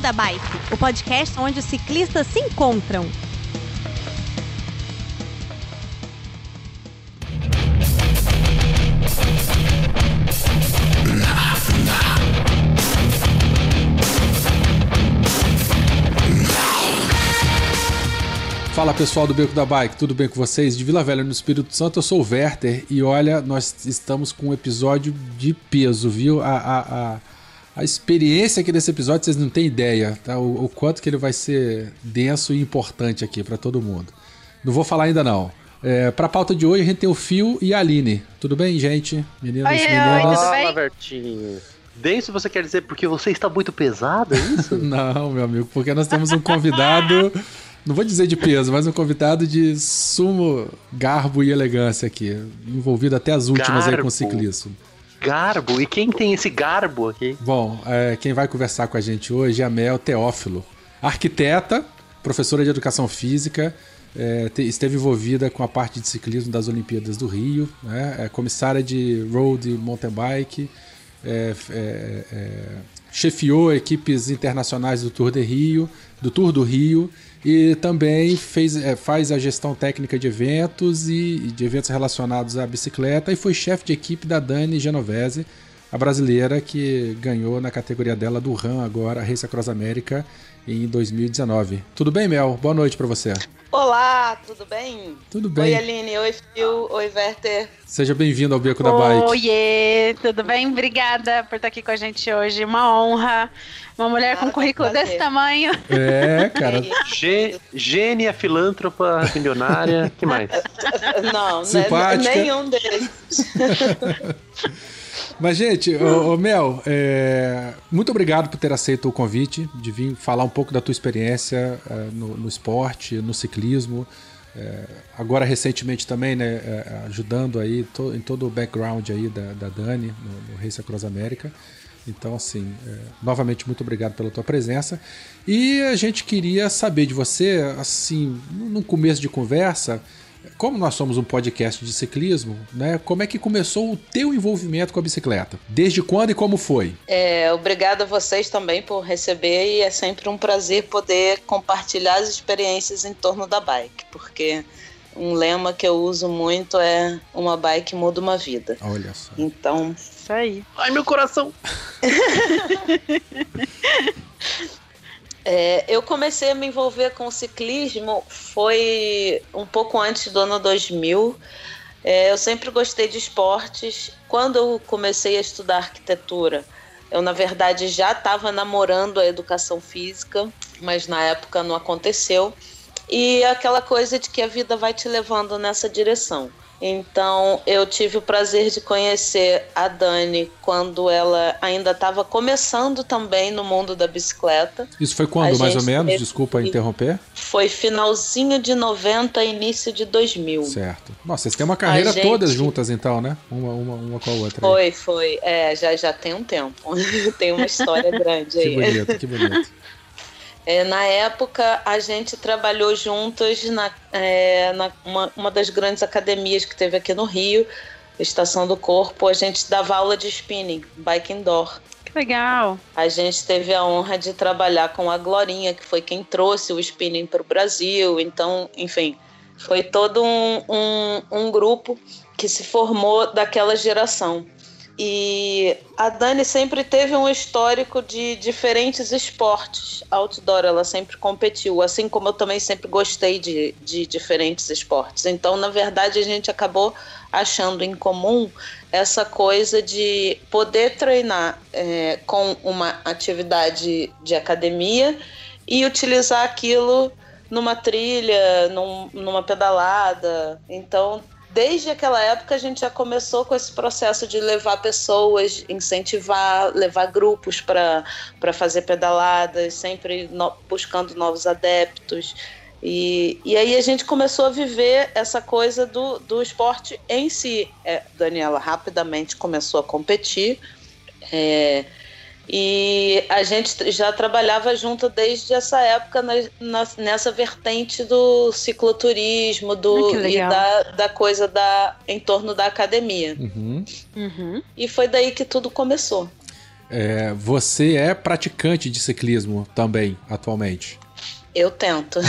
da Bike, o podcast onde os ciclistas se encontram. Fala pessoal do Beco da Bike, tudo bem com vocês? De Vila Velha no Espírito Santo, eu sou o Werther e olha, nós estamos com um episódio de peso, viu? A, a, a, a experiência aqui desse episódio vocês não têm ideia, tá? O, o quanto que ele vai ser denso e importante aqui para todo mundo. Não vou falar ainda não. É, pra pauta de hoje a gente tem o Fio e a Aline. Tudo bem, gente? Meninas e meninas? Fala, Bertinho. Denso você quer dizer porque você está muito pesado, é isso? não, meu amigo, porque nós temos um convidado não vou dizer de peso, mas um convidado de sumo garbo e elegância aqui, envolvido até as últimas garbo. aí com o ciclismo. Garbo? E quem tem esse garbo aqui? Bom, é, quem vai conversar com a gente hoje é a Mel Teófilo, arquiteta, professora de educação física, é, te, esteve envolvida com a parte de ciclismo das Olimpíadas do Rio, né, é comissária de road mountain bike, é, é, é, chefiou equipes internacionais do Tour de Rio, do Tour do Rio e também fez, é, faz a gestão técnica de eventos e de eventos relacionados à bicicleta e foi chefe de equipe da Dani Genovese, a brasileira que ganhou na categoria dela do RAM agora, a Race Across América em 2019. Tudo bem, Mel? Boa noite para você. Olá, tudo bem? Tudo bem. Oi, Aline. Oi, Phil. Oi, Werther. Seja bem-vindo ao Beco da Bike. Oiê, tudo bem? Obrigada por estar aqui com a gente hoje. Uma honra. Uma mulher com um currículo desse tamanho. É, cara. gênia, filântropa, milionária, que mais? Não, Simpática. nenhum deles. Mas, gente, ô, ô Mel, é, muito obrigado por ter aceito o convite de vir falar um pouco da tua experiência é, no, no, esporte, no ciclismo. É, agora, recentemente também, né, é, ajudando aí to, em todo o background aí da, da Dani no, no Race Across América. Então, assim, é, novamente, muito obrigado pela tua presença. E a gente queria saber de você, assim, no começo de conversa, como nós somos um podcast de ciclismo, né? Como é que começou o teu envolvimento com a bicicleta? Desde quando e como foi? É, obrigada a vocês também por receber e é sempre um prazer poder compartilhar as experiências em torno da bike, porque um lema que eu uso muito é uma bike muda uma vida. Olha só. Então, isso aí. Ai, meu coração. É, eu comecei a me envolver com ciclismo foi um pouco antes do ano 2000. É, eu sempre gostei de esportes. Quando eu comecei a estudar arquitetura, eu na verdade já estava namorando a educação física, mas na época não aconteceu. E aquela coisa de que a vida vai te levando nessa direção. Então, eu tive o prazer de conhecer a Dani quando ela ainda estava começando também no mundo da bicicleta. Isso foi quando, mais ou menos? Teve... Desculpa interromper. Foi finalzinho de 90, início de 2000. Certo. Nossa, vocês têm uma carreira gente... todas juntas então, né? Uma, uma, uma com a outra. Foi, aí. foi. É, já, já tem um tempo. tem uma história grande aí. Que bonito, que bonito. É, na época, a gente trabalhou juntas na, é, na uma, uma das grandes academias que teve aqui no Rio, Estação do Corpo. A gente dava aula de spinning, bike indoor. Que legal! A gente teve a honra de trabalhar com a Glorinha, que foi quem trouxe o spinning para o Brasil. Então, enfim, foi todo um, um, um grupo que se formou daquela geração. E a Dani sempre teve um histórico de diferentes esportes outdoor, ela sempre competiu, assim como eu também sempre gostei de, de diferentes esportes. Então, na verdade, a gente acabou achando em comum essa coisa de poder treinar é, com uma atividade de academia e utilizar aquilo numa trilha, num, numa pedalada. Então, desde aquela época a gente já começou com esse processo de levar pessoas, incentivar, levar grupos para fazer pedaladas, sempre no, buscando novos adeptos. E, e aí a gente começou a viver essa coisa do, do esporte em si. É, Daniela rapidamente começou a competir. É, e a gente já trabalhava junto desde essa época na, na, nessa vertente do cicloturismo do, e da, da coisa da, em torno da academia. Uhum. Uhum. E foi daí que tudo começou. É, você é praticante de ciclismo também, atualmente? Eu tento.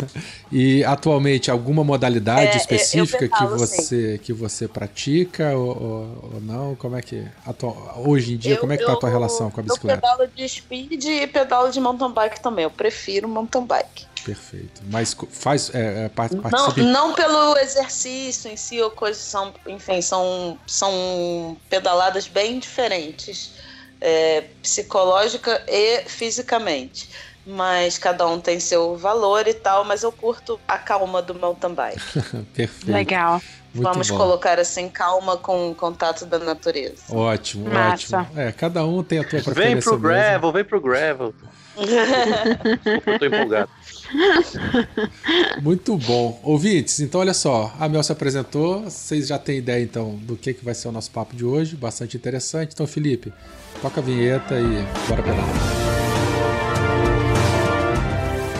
e atualmente alguma modalidade é, específica pedalo, que você sim. que você pratica ou, ou, ou, não? Como é que atual, hoje em dia eu, como é que tá a tua relação com a bicicleta? Eu pedalo de speed e pedalo de mountain bike também. Eu prefiro mountain bike. Perfeito. Mas faz é, é, participa... não, não pelo exercício em si ou coisas são, enfim, são são pedaladas bem diferentes, é, psicológica e fisicamente mas cada um tem seu valor e tal, mas eu curto a calma do mountain bike. Perfeito. Legal. Muito Vamos bom. colocar assim, calma com o contato da natureza. Ótimo, Massa. ótimo. É, cada um tem a tua preferência. Vem pro mesmo. gravel, vem pro gravel. eu tô empolgado. Muito bom. Ouvintes, então olha só, a Mel se apresentou, vocês já têm ideia então do que, que vai ser o nosso papo de hoje, bastante interessante. Então, Felipe, toca a vinheta e bora pedalar.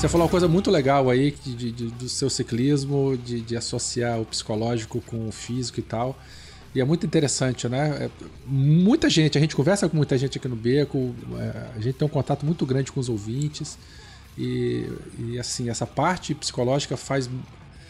Você falou uma coisa muito legal aí de, de, do seu ciclismo, de, de, associar o psicológico com o físico e tal. E é muito interessante, né? É, muita gente, a gente conversa com muita gente aqui no Beco, é, a gente tem um contato muito grande com os ouvintes. E, e assim, essa parte psicológica faz.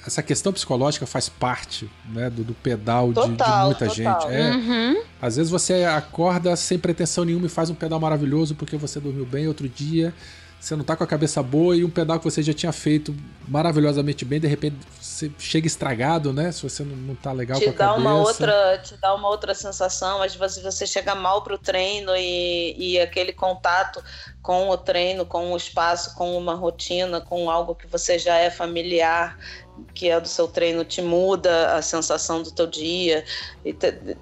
Essa questão psicológica faz parte né, do, do pedal total, de, de, muita total. gente. É, Uhum. às vezes você acorda sem pretensão nenhuma e faz um pedal maravilhoso porque você dormiu bem, outro dia você não tá com a cabeça boa e um pedal que você já tinha feito maravilhosamente bem, de repente você chega estragado, né? Se você não, não tá legal te com a dá cabeça. uma outra Te dá uma outra sensação, às vezes você chega mal pro treino e, e aquele contato com o treino, com o espaço, com uma rotina, com algo que você já é familiar, que é do seu treino, te muda a sensação do teu dia.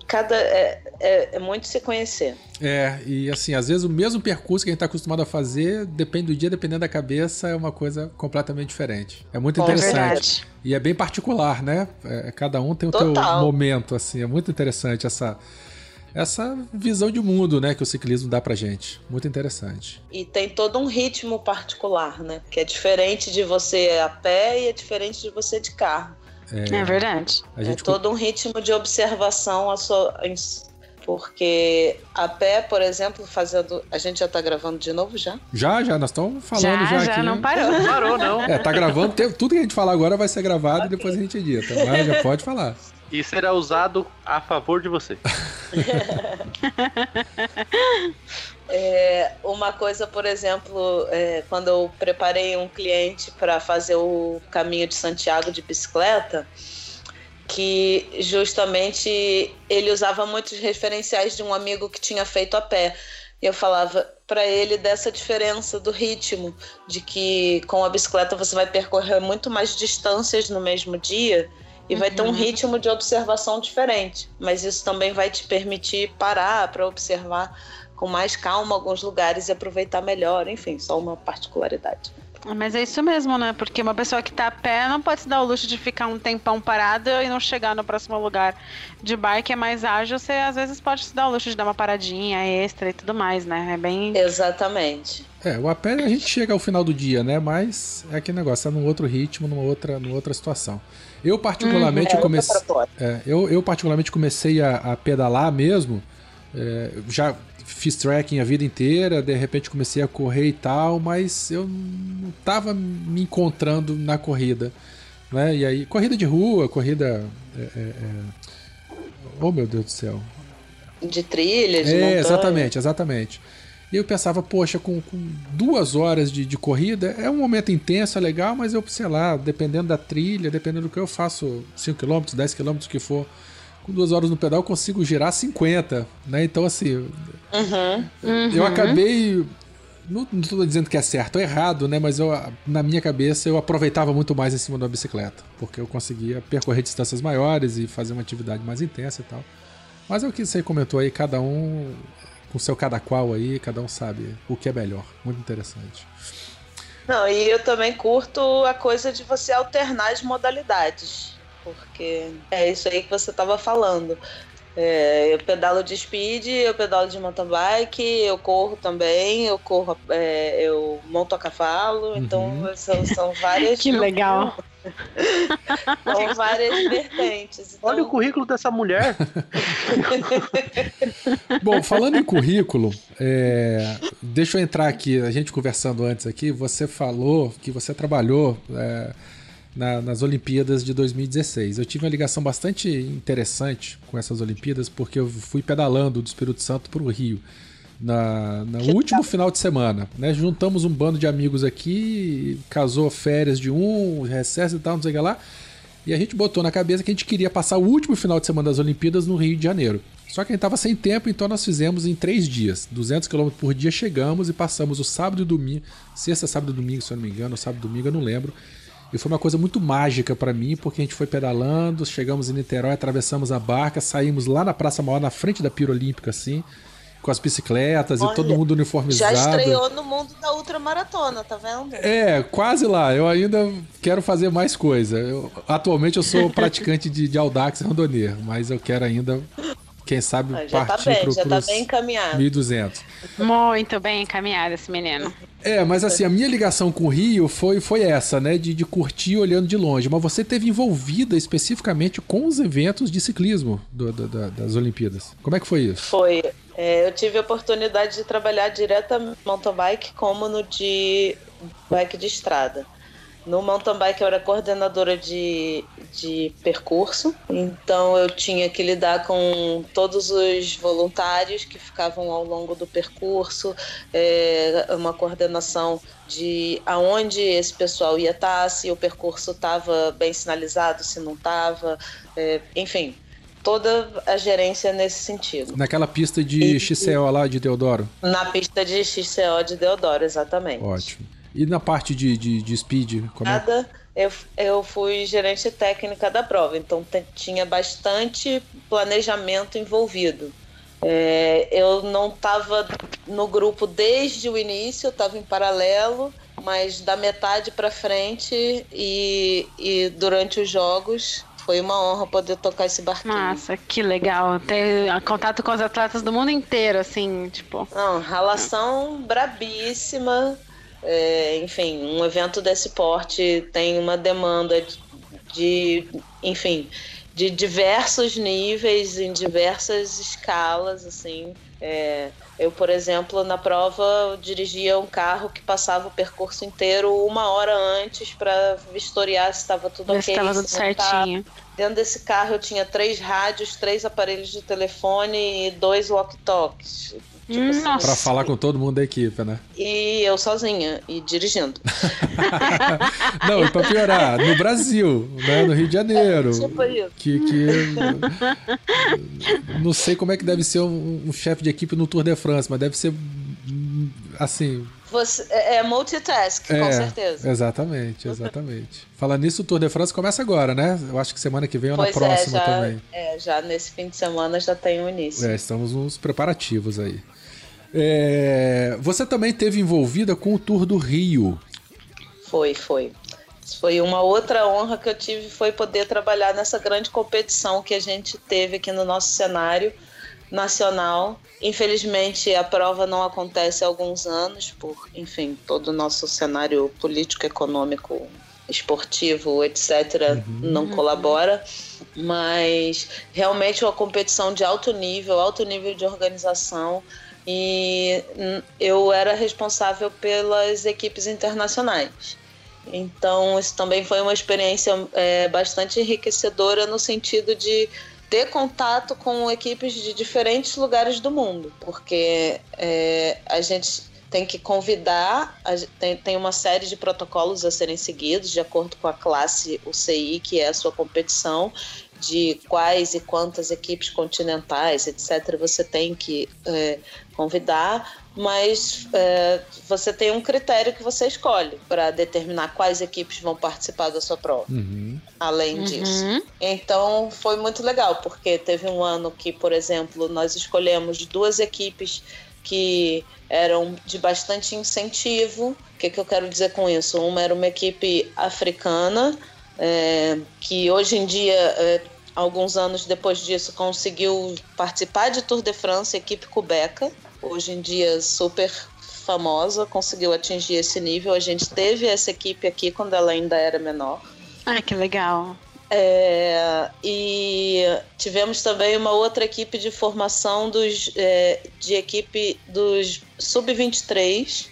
Cada, é, é, é, muito se conhecer. É, e assim, às vezes o mesmo percurso que a gente está acostumado a fazer, depende do dia, dependendo da cabeça, é uma coisa completamente diferente. É muito interessante. e é bem particular, né? É, cada um tem o Total. seu momento, assim. É muito interessante essa essa visão de mundo, né, que o ciclismo dá pra gente. Muito interessante. E tem todo um ritmo particular, né? Que é diferente de você a pé e é diferente de você de carro. É, é verdade. é todo um ritmo de observação a sua, porque a pé, por exemplo, fazendo. A gente já tá gravando de novo já? Já, já, nós estamos falando já, já, já aqui. não parou. Não parou, não. É, tá gravando, tudo que a gente falar agora vai ser gravado e depois a gente edita. Mas já pode falar. E será usado a favor de você. é, uma coisa, por exemplo, é, quando eu preparei um cliente para fazer o caminho de Santiago de bicicleta, que justamente ele usava muitos referenciais de um amigo que tinha feito a pé. E eu falava para ele dessa diferença do ritmo, de que com a bicicleta você vai percorrer muito mais distâncias no mesmo dia e uhum. vai ter um ritmo de observação diferente. Mas isso também vai te permitir parar para observar com mais calma alguns lugares e aproveitar melhor. Enfim, só uma particularidade. Mas é isso mesmo, né? Porque uma pessoa que tá a pé não pode se dar o luxo de ficar um tempão parada e não chegar no próximo lugar. De bike é mais ágil, você às vezes pode se dar o luxo de dar uma paradinha extra e tudo mais, né? É bem. Exatamente. É, o a pé a gente chega ao final do dia, né? Mas é aquele negócio, é num outro ritmo, numa outra, numa outra situação. Eu particularmente uhum. comecei. É, eu, eu particularmente comecei a, a pedalar mesmo. É, já fiz trekking a vida inteira, de repente comecei a correr e tal, mas eu não tava me encontrando na corrida. Né? E aí, corrida de rua, corrida. É, é, é... Oh meu Deus do céu. De trilha, de É, montanha. exatamente, exatamente. E eu pensava, poxa, com, com duas horas de, de, corrida, é um momento intenso, é legal, mas eu, sei lá, dependendo da trilha, dependendo do que eu faço, 5km, 10km, o que for, com duas horas no pedal eu consigo girar 50, né? Então, assim, uhum, uhum. eu acabei. Não, tô dizendo que é certo ou errado, né? Mas eu, na minha cabeça eu aproveitava muito mais em cima da bicicleta, porque eu conseguia percorrer distâncias maiores e fazer uma atividade mais intensa e tal. Mas é o que você comentou aí, cada um com seu cada qual aí, cada um sabe o que é melhor. Muito interessante. Não, e eu também curto a coisa de você alternar as modalidades, porque é isso aí que você estava falando. É, eu pedalo de speed, eu pedalo de mountain bike, eu corro também, eu corro, é, eu monto a cavalo, então uhum. então são, são várias. que legal! são várias vertentes. Então... Olha o currículo dessa mulher. Bom, falando em currículo, é, deixa eu entrar aqui, a gente conversando antes aqui, você falou que você trabalhou. É, na, nas Olimpíadas de 2016. Eu tive uma ligação bastante interessante com essas Olimpíadas, porque eu fui pedalando do Espírito Santo para o Rio. Na, no último final de semana, né? Juntamos um bando de amigos aqui, casou férias de um, recesso e tal, não sei o que lá. E a gente botou na cabeça que a gente queria passar o último final de semana das Olimpíadas no Rio de Janeiro. Só que a gente estava sem tempo, então nós fizemos em três dias. 200 km por dia, chegamos e passamos o sábado e domingo, sexta, sábado e domingo, se eu não me engano, sábado e domingo, eu não lembro, e foi uma coisa muito mágica para mim, porque a gente foi pedalando, chegamos em Niterói, atravessamos a barca, saímos lá na Praça Maior, na frente da Pira Olímpica, assim, com as bicicletas Olha, e todo mundo uniformizado. Já estreou no mundo da ultramaratona, tá vendo? É, quase lá. Eu ainda quero fazer mais coisa. Eu, atualmente eu sou praticante de, de Audax Randonê, mas eu quero ainda quem sabe ah, já tá partir tá bem, pro, já tá bem encaminhado. 1.200. Muito bem encaminhado esse menino. É, mas assim, a minha ligação com o Rio foi, foi essa, né? De, de curtir olhando de longe. Mas você teve envolvida especificamente com os eventos de ciclismo do, do, do, das Olimpíadas. Como é que foi isso? Foi. É, eu tive a oportunidade de trabalhar direto no mountain bike como no de bike de estrada. No mountain bike eu era coordenadora de, de percurso, então eu tinha que lidar com todos os voluntários que ficavam ao longo do percurso, é, uma coordenação de aonde esse pessoal ia estar, se o percurso estava bem sinalizado, se não estava, é, enfim, toda a gerência nesse sentido. Naquela pista de e, XCO lá de Deodoro? Na pista de XCO de Deodoro, exatamente. Ótimo. E na parte de, de, de speed? Como é? Nada. É? Eu, eu fui gerente técnica da prova, então tinha bastante planejamento envolvido. É, eu não estava no grupo desde o início, eu estava em paralelo, mas da metade para frente e, e durante os jogos foi uma honra poder tocar esse barquinho. Nossa, que legal. Ter contato com os atletas do mundo inteiro, assim, tipo. Não, relação brabíssima. É, enfim, um evento desse porte tem uma demanda de, de, enfim, de diversos níveis, em diversas escalas, assim. É, eu, por exemplo, na prova dirigia um carro que passava o percurso inteiro uma hora antes para vistoriar se estava tudo ok. Estava tudo certinho. Dentro desse carro eu tinha três rádios, três aparelhos de telefone e dois walkie-talkies. Tipo assim, pra falar com todo mundo da equipe, né? E eu sozinha, e dirigindo. Não, e pra piorar, no Brasil, né? No Rio de Janeiro. É, tipo isso. Que, que, não sei como é que deve ser um, um chefe de equipe no Tour de France, mas deve ser assim, você, é, é multitask, é, com certeza. Exatamente, exatamente. Falando nisso, o Tour de France começa agora, né? Eu acho que semana que vem ou pois na é, próxima é, já, também. É, já nesse fim de semana já tem o início. É, estamos nos preparativos aí. É, você também teve envolvida com o Tour do Rio. Foi, foi. Foi uma outra honra que eu tive, foi poder trabalhar nessa grande competição que a gente teve aqui no nosso cenário nacional. Infelizmente, a prova não acontece há alguns anos, por, enfim, todo o nosso cenário político, econômico, esportivo, etc., uhum. não colabora. Mas realmente uma competição de alto nível, alto nível de organização e eu era responsável pelas equipes internacionais. Então, isso também foi uma experiência é, bastante enriquecedora no sentido de ter contato com equipes de diferentes lugares do mundo, porque é, a gente tem que convidar, tem, tem uma série de protocolos a serem seguidos de acordo com a classe UCI, que é a sua competição, de quais e quantas equipes continentais, etc., você tem que é, convidar, mas é, você tem um critério que você escolhe para determinar quais equipes vão participar da sua prova. Uhum. Além uhum. disso. Então foi muito legal, porque teve um ano que, por exemplo, nós escolhemos duas equipes que eram de bastante incentivo. O que, que eu quero dizer com isso? Uma era uma equipe africana, é, que hoje em dia, é, alguns anos depois disso, conseguiu participar de Tour de France, equipe cubeca, hoje em dia super famosa, conseguiu atingir esse nível. A gente teve essa equipe aqui quando ela ainda era menor. Ai, que legal. É, e tivemos também uma outra equipe de formação dos, é, de equipe dos sub-23,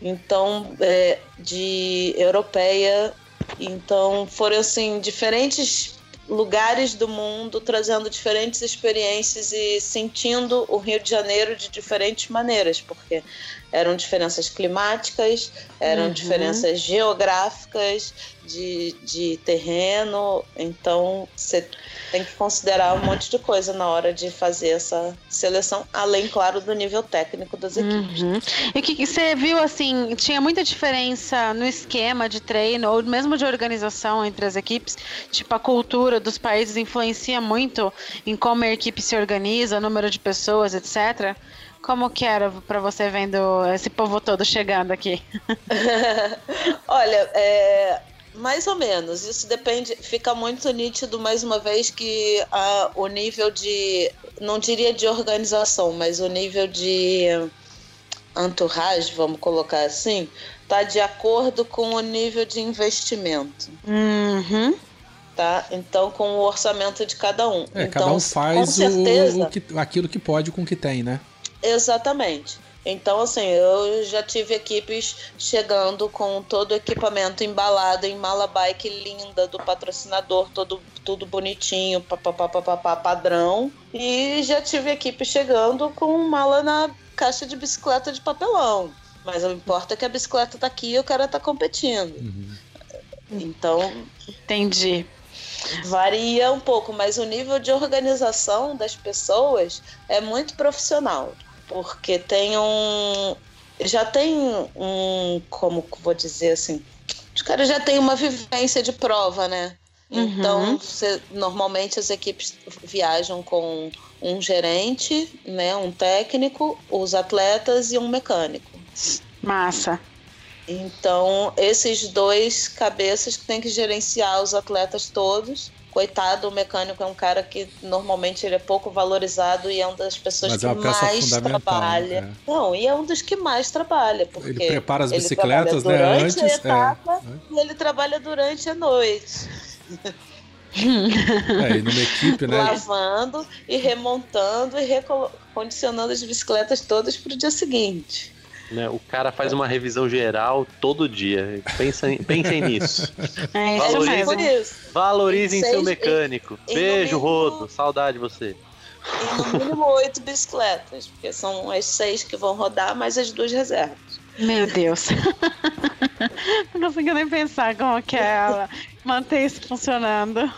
então é, de europeia. Então foram assim diferentes lugares do mundo trazendo diferentes experiências e sentindo o Rio de Janeiro de diferentes maneiras, porque eram diferenças climáticas, eram uhum. diferenças geográficas, de, de terreno. Então, você tem que considerar um monte de coisa na hora de fazer essa seleção, além, claro, do nível técnico das equipes. Uhum. E o que, que você viu, assim, tinha muita diferença no esquema de treino ou mesmo de organização entre as equipes? Tipo, a cultura dos países influencia muito em como a equipe se organiza, número de pessoas, etc. Como que era para você vendo esse povo todo chegando aqui? Olha, é, mais ou menos. Isso depende, fica muito nítido mais uma vez que a, o nível de, não diria de organização, mas o nível de entourage, vamos colocar assim, tá de acordo com o nível de investimento. Uhum. Tá? Então, com o orçamento de cada um. É, então, cada um faz certeza, o, o que, aquilo que pode com o que tem, né? Exatamente. Então, assim, eu já tive equipes chegando com todo o equipamento embalado em mala bike linda do patrocinador, todo, tudo bonitinho, papapá, padrão. E já tive equipe chegando com mala na caixa de bicicleta de papelão. Mas não importa que a bicicleta tá aqui e o cara tá competindo. Uhum. Então. Entendi. Varia um pouco, mas o nível de organização das pessoas é muito profissional porque tem um. Já tem um. Como vou dizer assim? Os caras já têm uma vivência de prova, né? Uhum. Então, normalmente as equipes viajam com um gerente, né, um técnico, os atletas e um mecânico. Massa. Então, esses dois cabeças que têm que gerenciar os atletas todos coitado, o mecânico é um cara que normalmente ele é pouco valorizado e é uma das pessoas Mas é que é mais trabalha. É. Não, e é um dos que mais trabalha, porque ele prepara as bicicletas, né, antes, a é. etapa é. e ele trabalha durante a noite. É, e numa equipe, né? Lavando e remontando e recondicionando as bicicletas todas para o dia seguinte. Né? O cara faz uma revisão geral todo dia. Pensem, pensem nisso. É, valorizem, valorizem seu mecânico. Beijo, mínimo, Rodo. Saudade de você. E no mínimo oito bicicletas, porque são as seis que vão rodar, mais as duas reservas. Meu Deus. Não consigo nem pensar como que é ela manter isso funcionando.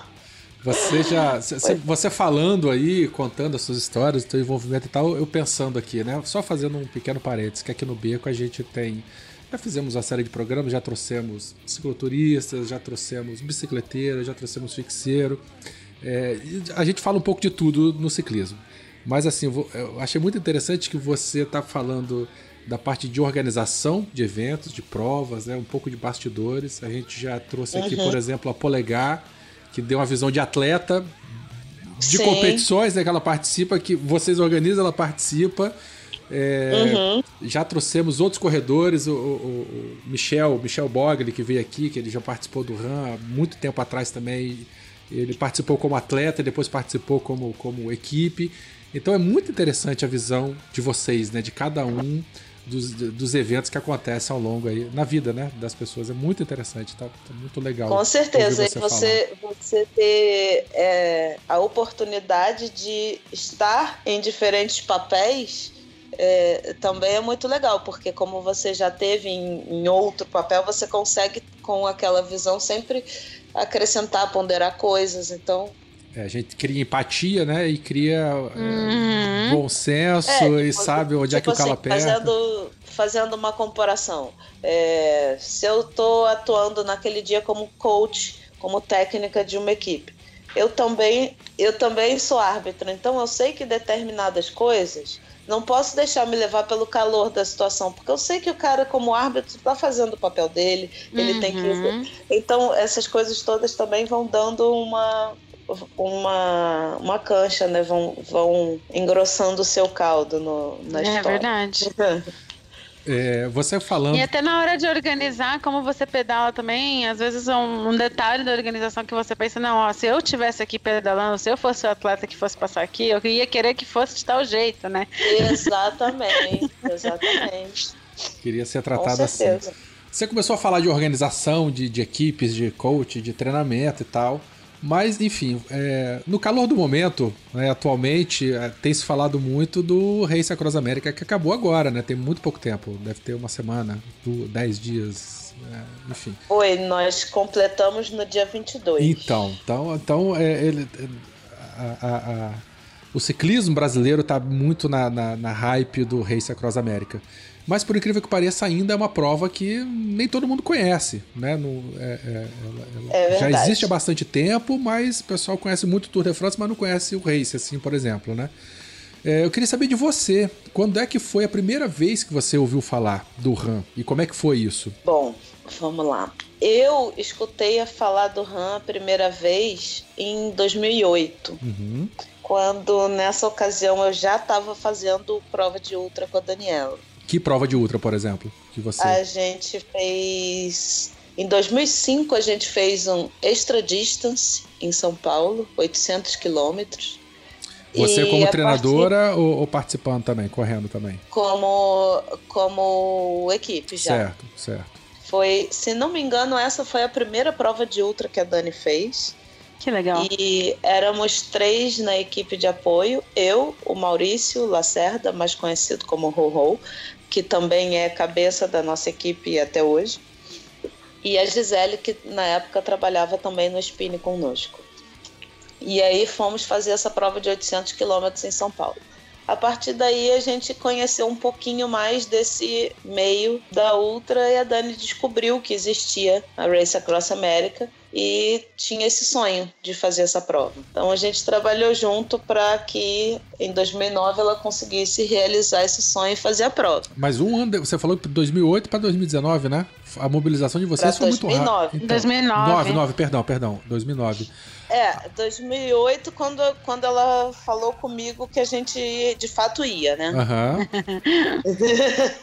Você já. Você falando aí, contando as suas histórias, o seu envolvimento e tal, eu pensando aqui, né? Só fazendo um pequeno parênteses, que aqui no Beco a gente tem. Já fizemos uma série de programas, já trouxemos cicloturistas, já trouxemos bicicleteiros, já trouxemos fixeiro. É, a gente fala um pouco de tudo no ciclismo. Mas assim, eu achei muito interessante que você está falando da parte de organização de eventos, de provas, né? um pouco de bastidores. A gente já trouxe aqui, uhum. por exemplo, a Polegar que deu uma visão de atleta, de Sim. competições né, que ela participa, que vocês organizam, ela participa. É, uhum. Já trouxemos outros corredores, o, o, o, Michel, Michel Bogli, que veio aqui, que ele já participou do RAM há muito tempo atrás também. Ele participou como atleta e depois participou como, como equipe. Então é muito interessante a visão de vocês, né? De cada um dos, dos eventos que acontecem ao longo aí na vida, né, das pessoas. É muito interessante, tá, tá muito legal. Com certeza, você, você, você ter é, a oportunidade de estar em diferentes papéis é, também é muito legal, porque como você já teve em, em outro papel, você consegue com aquela visão sempre acrescentar, ponderar coisas. Então é, a gente cria empatia, né? E cria é, uhum. bom senso é, e tipo, sabe onde tipo é que o cala assim, Fazendo, fazendo uma comparação. É, se eu estou atuando naquele dia como coach, como técnica de uma equipe, eu também, eu também sou árbitro, então eu sei que determinadas coisas Não posso deixar me levar pelo calor da situação, porque eu sei que o cara, como árbitro, está fazendo o papel dele, ele uhum. tem que. Uhum. Então, essas coisas todas também vão dando uma, uma, uma cancha, né? Vão, vão engrossando o seu caldo no, na é história. É verdade. É, você falando. E até na hora de organizar, como você pedala também, às vezes um, um, detalhe da organização que você pensa, não, ó, se eu tivesse aqui pedalando, se eu fosse o atleta que fosse passar aqui, eu ia querer que fosse de tal jeito, né? Exatamente, exatamente. Queria ser tratado assim. Você começou a falar de organização, de, de equipes, de coach, de treinamento e tal. Mas, enfim, é, no calor do momento, né, atualmente, é, tem se falado muito do Race Across América, que acabou agora, né? Tem muito pouco tempo, deve ter uma semana, dez dias, é, enfim. Foi, nós completamos no dia 22. Então, então, então é, ele, a, a, a, o ciclismo brasileiro está muito na, na, na hype do Race Across América. Mas por incrível que pareça, ainda é uma prova que nem todo mundo conhece, né? No, é, é, ela, ela é já existe há bastante tempo, mas o pessoal conhece muito o Tour de France, mas não conhece o Race, assim, por exemplo, né? É, eu queria saber de você, quando é que foi a primeira vez que você ouviu falar do RAM e como é que foi isso? Bom, vamos lá. Eu escutei a falar do RAM a primeira vez em 2008. Uhum. Quando nessa ocasião eu já estava fazendo prova de ultra com a Daniela. Que prova de ultra, por exemplo, que você? A gente fez em 2005 a gente fez um extra distance em São Paulo, 800 quilômetros. Você e como treinadora partir... ou, ou, participando também, correndo também? Como como equipe já. Certo, certo. Foi, se não me engano, essa foi a primeira prova de ultra que a Dani fez. Que legal. E éramos três na equipe de apoio. Eu, o Maurício Lacerda, mais conhecido como Ho-Ho, que também é cabeça da nossa equipe até hoje. E a Gisele, que na época trabalhava também no Spine conosco. E aí fomos fazer essa prova de 800 quilômetros em São Paulo. A partir daí a gente conheceu um pouquinho mais desse meio da Ultra e a Dani descobriu que existia a Race Across America e tinha esse sonho de fazer essa prova. Então a gente trabalhou junto para que em 2009 ela conseguisse realizar esse sonho e fazer a prova. Mas um ano, você falou que 2008 para 2019, né? A mobilização de vocês pra foi 2009. muito rápida. Então, 2009. 9, 9, perdão, perdão, 2009. É, 2008, quando, quando ela falou comigo que a gente de fato ia, né? Uhum.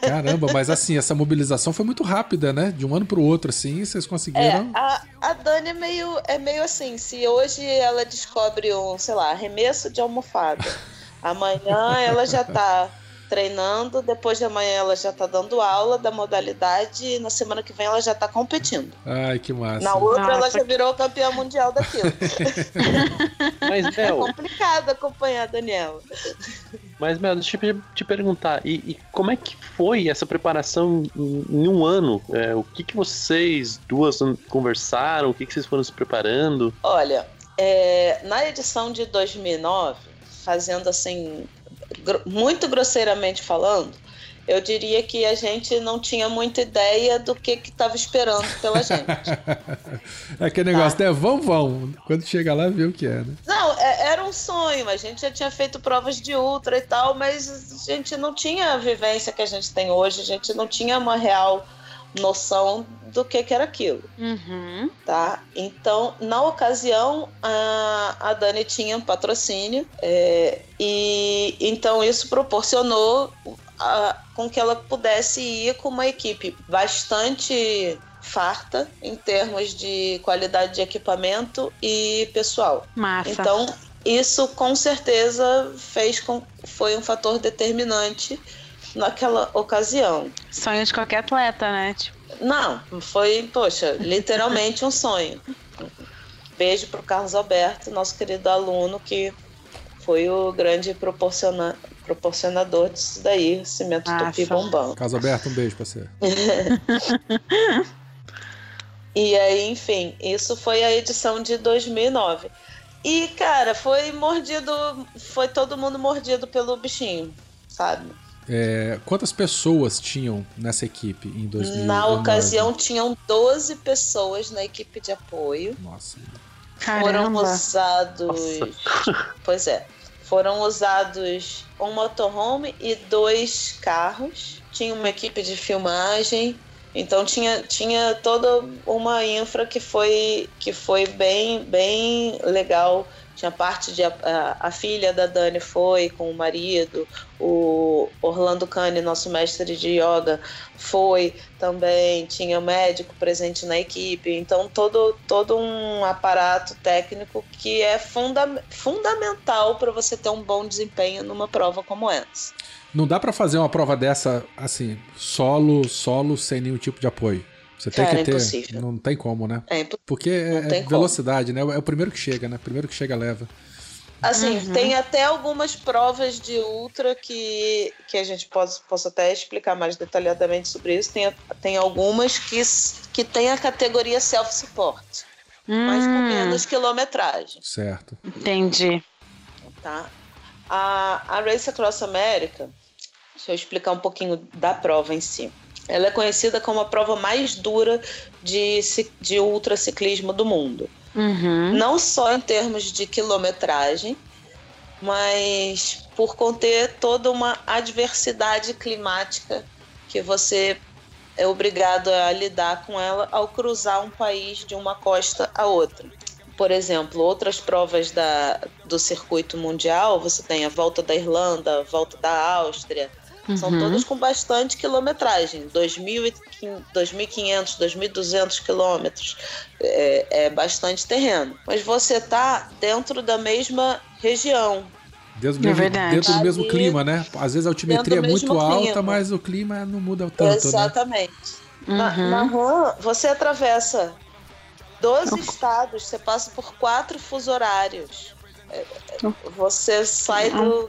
Caramba, mas assim, essa mobilização foi muito rápida, né? De um ano pro outro, assim, vocês conseguiram. É, a, a Dani é meio, é meio assim, se hoje ela descobre um, sei lá, arremesso de almofada, amanhã ela já tá treinando, depois de amanhã ela já tá dando aula da modalidade e na semana que vem ela já tá competindo. Ai, que massa. Na outra Nossa. ela já virou campeã mundial daquilo. Mas, Mel... É complicado acompanhar a Daniela. Mas, Mel, deixa eu te perguntar, e, e, como é que foi essa preparação em, em um ano? É, o que, que vocês duas conversaram? O que, que vocês foram se preparando? Olha, é, na edição de 2009, fazendo assim muito grosseiramente falando, eu diria que a gente não tinha muita ideia do que estava esperando pela gente. é aquele negócio, tá? né? Vão, vão. Quando chega lá, vê o que é, né? Não, é, era um sonho. A gente já tinha feito provas de ultra e tal, mas a gente não tinha a vivência que a gente tem hoje. A gente não tinha uma real noção do que, que era aquilo. Uhum. Tá? Então, na ocasião, a, a Dani tinha um patrocínio é, e então isso proporcionou a, com que ela pudesse ir com uma equipe bastante farta em termos de qualidade de equipamento e pessoal. Massa. Então, isso com certeza fez com foi um fator determinante naquela ocasião. Sonho de qualquer atleta, né? Tipo... Não, foi, poxa, literalmente um sonho. Beijo pro Carlos Alberto, nosso querido aluno, que foi o grande proporciona proporcionador disso daí, cimento ah, tupi bombão. Carlos Alberto, um beijo pra você. e aí, enfim, isso foi a edição de 2009. E, cara, foi mordido, foi todo mundo mordido pelo bichinho, sabe? É, quantas pessoas tinham nessa equipe em 2009? Na ocasião tinham 12 pessoas na equipe de apoio. Nossa. Caramba. Foram usados. Nossa. Pois é. Foram usados um motorhome e dois carros. Tinha uma equipe de filmagem. Então tinha, tinha toda uma infra que foi, que foi bem, bem legal tinha parte de. A, a, filha da Dani foi com o marido, o Orlando Cane, nosso mestre de yoga, foi também. Tinha médico presente na equipe. Então, todo, todo um aparato técnico que é funda, fundamental para você ter um bom desempenho numa prova como essa. Não dá para fazer uma prova dessa assim, solo, solo, sem nenhum tipo de apoio. Você tem Cara, que ter. é impossível. Não tem como, né? É impossível. Porque é, é velocidade, né? É o primeiro que chega, né? Primeiro que chega leva. Assim, uhum. tem até algumas provas de ultra que, que a gente pode, possa até explicar mais detalhadamente sobre isso. Tem, tem algumas que, que tem a categoria self-support, hum. mas com menos quilometragem. Certo. Entendi. Tá. A, a Race Across America, deixa eu explicar um pouquinho da prova em si. Ela é conhecida como a prova mais dura de, de ultraciclismo do mundo. Uhum. Não só em termos de quilometragem, mas por conter toda uma adversidade climática que você é obrigado a lidar com ela ao cruzar um país de uma costa a outra. Por exemplo, outras provas da, do circuito mundial, você tem a volta da Irlanda, a volta da Áustria, Uhum. São todos com bastante quilometragem, 2.500, 2.200 quilômetros. É, é bastante terreno. Mas você tá dentro da mesma região. Dentro do, é mesmo, dentro do mesmo clima, né? Às vezes a altimetria é muito alta, mas o clima não muda tanto. Né? Exatamente. Né? Na, uhum. na rua, você atravessa 12 estados, você passa por quatro fuso horários. É, você sai do,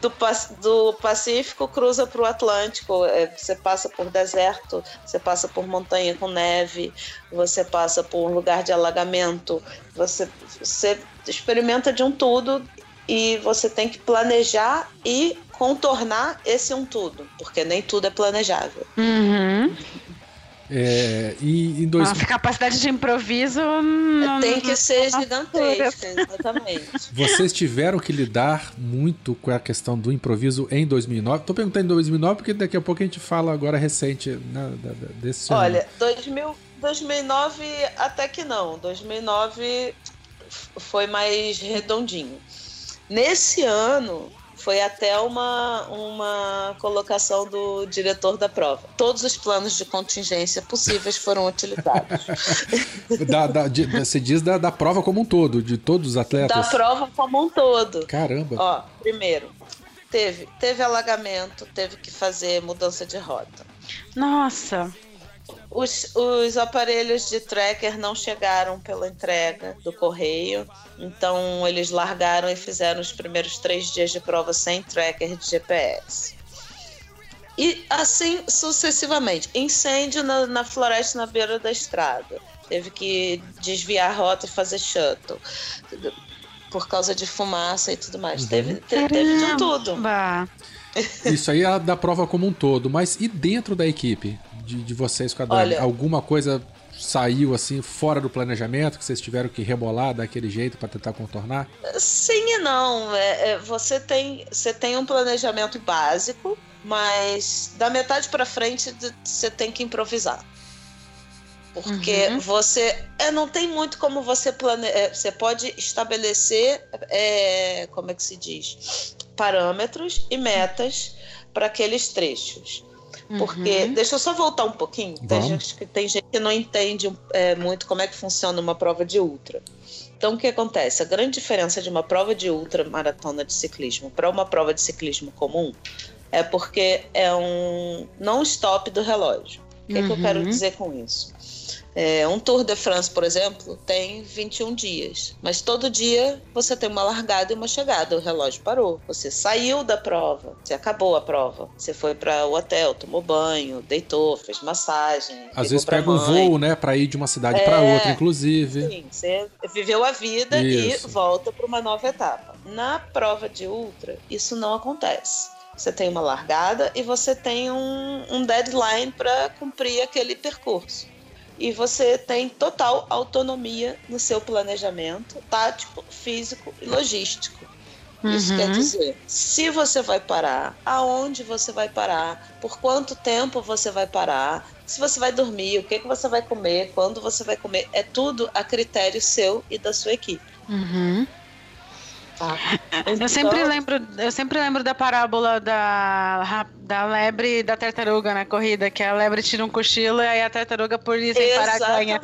do, do Pacífico cruza para o Atlântico. É, você passa por deserto, você passa por montanha com neve, você passa por um lugar de alagamento, você, você experimenta de um tudo e você tem que planejar e contornar esse um tudo, porque nem tudo é planejável. Uhum. É, e em dois... Nossa, capacidade de improviso não, tem que ser gigantesca, exatamente. Vocês tiveram que lidar muito com a questão do improviso em 2009. Tô perguntando em 2009 porque daqui a pouco a gente fala agora recente né, desse Olha, ano. 2000, 2009 até que não. 2009 foi mais redondinho. Nesse ano foi até uma, uma colocação do diretor da prova. Todos os planos de contingência possíveis foram utilizados. da, da, de, você diz da, da prova como um todo, de todos os atletas? Da prova como um todo. Caramba. Ó, primeiro, teve, teve alagamento, teve que fazer mudança de rota. Nossa. Os, os aparelhos de tracker não chegaram pela entrega do correio, então eles largaram e fizeram os primeiros três dias de prova sem tracker de GPS. E assim sucessivamente. Incêndio na, na floresta na beira da estrada. Teve que desviar a rota e fazer shuttle. Por causa de fumaça e tudo mais. Uhum. Teve, teve, teve de tudo. Isso aí é da prova como um todo. Mas e dentro da equipe? De, de vocês com a Dani? Olha, Alguma coisa saiu assim fora do planejamento que vocês tiveram que rebolar daquele jeito para tentar contornar? Sim e não. É, é, você tem você tem um planejamento básico, mas da metade para frente você tem que improvisar. Porque uhum. você é, não tem muito como você planejar. É, você pode estabelecer, é, como é que se diz, parâmetros e metas para aqueles trechos. Porque, uhum. deixa eu só voltar um pouquinho. Tem gente, que, tem gente que não entende é, muito como é que funciona uma prova de ultra. Então, o que acontece? A grande diferença de uma prova de ultra maratona de ciclismo para uma prova de ciclismo comum é porque é um não stop do relógio. O que, uhum. que eu quero uhum. dizer com isso? É, um Tour de France, por exemplo, tem 21 dias, mas todo dia você tem uma largada e uma chegada. O relógio parou. Você saiu da prova, você acabou a prova. Você foi para o hotel, tomou banho, deitou, fez massagem. Às vezes pega um voo, né, para ir de uma cidade é, para outra, inclusive. Sim, você viveu a vida isso. e volta para uma nova etapa. Na prova de ultra, isso não acontece. Você tem uma largada e você tem um, um deadline para cumprir aquele percurso e você tem total autonomia no seu planejamento tático, físico e logístico. Isso Uhum. quer dizer, se você vai parar, aonde você vai parar, por quanto tempo você vai parar, se você vai dormir, o que, que você vai comer, quando você vai comer, é tudo a critério seu e da sua equipe. Uhum. Tá? Eu sempre Então, lembro, eu sempre lembro da parábola da, da lebre e da tartaruga na corrida, que a lebre tira um cochilo e aí a tartaruga por sem parar ganha.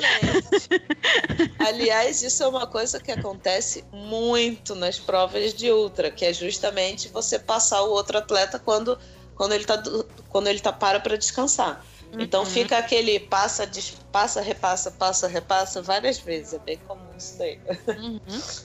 Aliás, isso é uma coisa que acontece muito nas provas de ultra, que é justamente você passar o outro atleta quando, quando ele tá do- quando ele tá para para descansar. Então Uhum. fica aquele passa, des- passa, repassa, passa, repassa várias vezes. É bem comum isso daí. Uhum.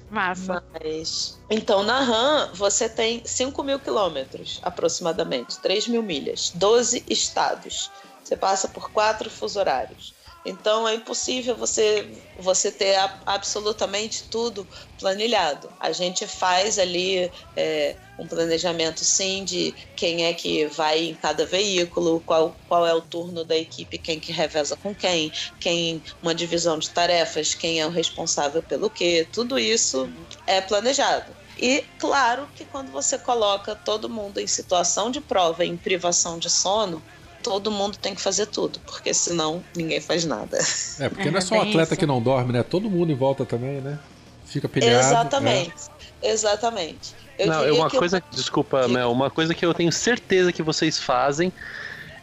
Massa. Mas. Então, na RAM, você tem 5 mil quilômetros, aproximadamente, 3 mil milhas, 12 estados. Você passa por quatro fuso horários. Então, é impossível você, você ter a- absolutamente tudo planilhado. A gente faz ali é, um planejamento, sim, de quem é que vai em cada veículo, qual, qual é o turno da equipe, quem que reveza com quem, quem uma divisão de tarefas, quem é o responsável pelo quê, tudo isso é planejado. E claro que quando você coloca todo mundo em situação de prova, em privação de sono, todo mundo tem que fazer tudo, porque senão ninguém faz nada. É, porque É, não é só o bem atleta isso. que não dorme, né? Todo mundo em volta também, né? Fica pilhado. Exatamente. Exatamente. Eu Não, é uma que coisa, desculpa, Diga. Mel, uma coisa que eu tenho certeza que vocês fazem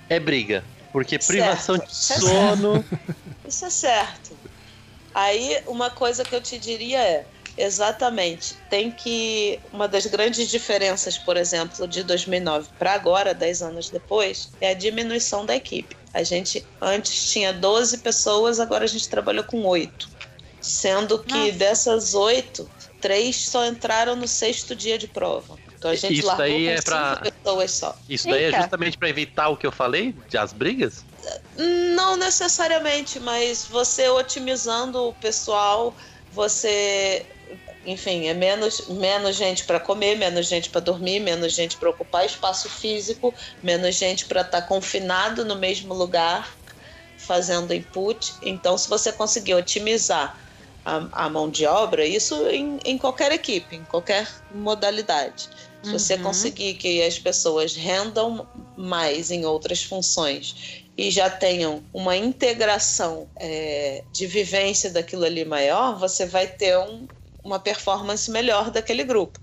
é briga. Porque Certo, privação de isso é sono. Isso é certo. Aí, uma coisa que eu te diria é: exatamente, tem que. Uma das grandes diferenças, por exemplo, de 2009 para agora, 10 anos depois, é a diminuição da equipe. A gente antes tinha 12 pessoas, agora a gente trabalhou com 8. Sendo que Nossa. dessas 8, três só entraram no sexto dia de prova. Então a gente Isso largou daí com é cinco pra- pessoas só. Isso daí é Eita. justamente pra evitar o que eu falei, de as brigas? Não necessariamente, mas você otimizando o pessoal, você, enfim, é menos, menos gente para comer, menos gente para dormir, menos gente para ocupar espaço físico, menos gente para estar confinado no mesmo lugar fazendo input. Então, se você conseguir otimizar a, a mão de obra, isso em, em qualquer equipe, em qualquer modalidade. Se você Uhum. conseguir que as pessoas rendam mais em outras funções e já tenham uma integração é, de vivência daquilo ali maior, você vai ter um- uma performance melhor daquele grupo.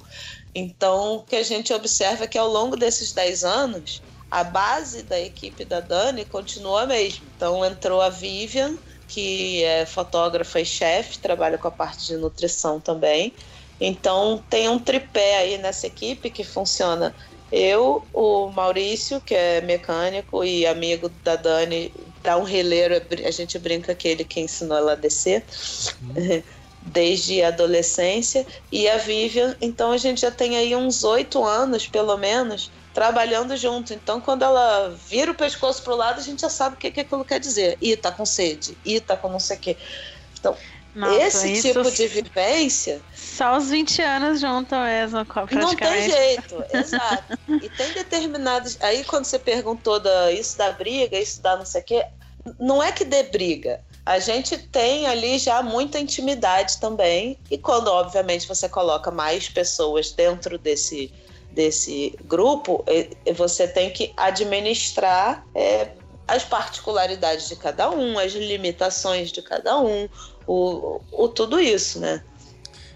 Então, o que a gente observa é que ao longo desses 10 anos, a base da equipe da Dani continua a mesma. Então, entrou a Vivian, que é fotógrafa e chefe, trabalha com a parte de nutrição também. Então, tem um tripé aí nessa equipe que funciona eu, o Maurício, que é mecânico e amigo da Dani, dá um releiro, a gente brinca que ele que ensinou ela a descer, desde a adolescência, e a Vivian, então a gente já tem aí uns oito anos, pelo menos, trabalhando junto. Então, quando ela vira o pescoço pro lado, a gente já sabe o que, que aquilo quer dizer. Ih, tá com sede, ih, tá com não sei o quê. Nossa, Esse tipo de vivência Só os 20 anos juntam mesmo, co- Não tem praticamente. jeito, exato. E tem determinados. Aí quando você perguntou da, isso da briga, isso da não sei o quê, não é que dê briga. A gente tem ali já muita intimidade também. E quando, obviamente, você coloca mais pessoas dentro desse, desse grupo, você tem que administrar é, as particularidades de cada um, as limitações de cada um, o, o tudo isso, né?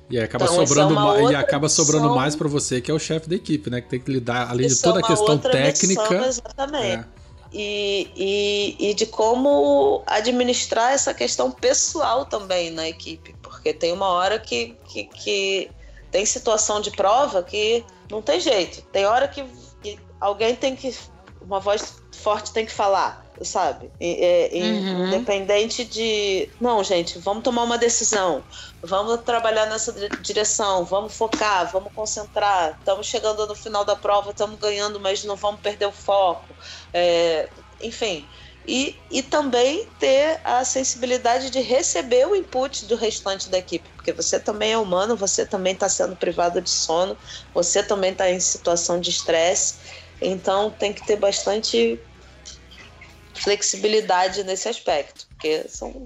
E acaba Então, essa sobrando é e acaba sobrando missão. mais pra você, que é o chefe da equipe, né? Que tem que lidar, além de Isso toda é a questão técnica. missão, exatamente. é, E, e, e de como administrar essa questão pessoal também na equipe, porque tem uma hora que, que, que tem situação de prova que não tem jeito. Tem hora que, que alguém tem que. Uma voz forte tem que falar, sabe? É, e- Uhum. Independente de. Não, gente, vamos tomar uma decisão. Vamos trabalhar nessa dire- direção. Vamos focar, vamos concentrar. Estamos chegando no final da prova, estamos ganhando, mas não vamos perder o foco. É, enfim. E, e também ter a sensibilidade de receber o input do restante da equipe, porque você também é humano, você também está sendo privado de sono, você também está em situação de estresse, então tem que ter bastante flexibilidade nesse aspecto, porque são,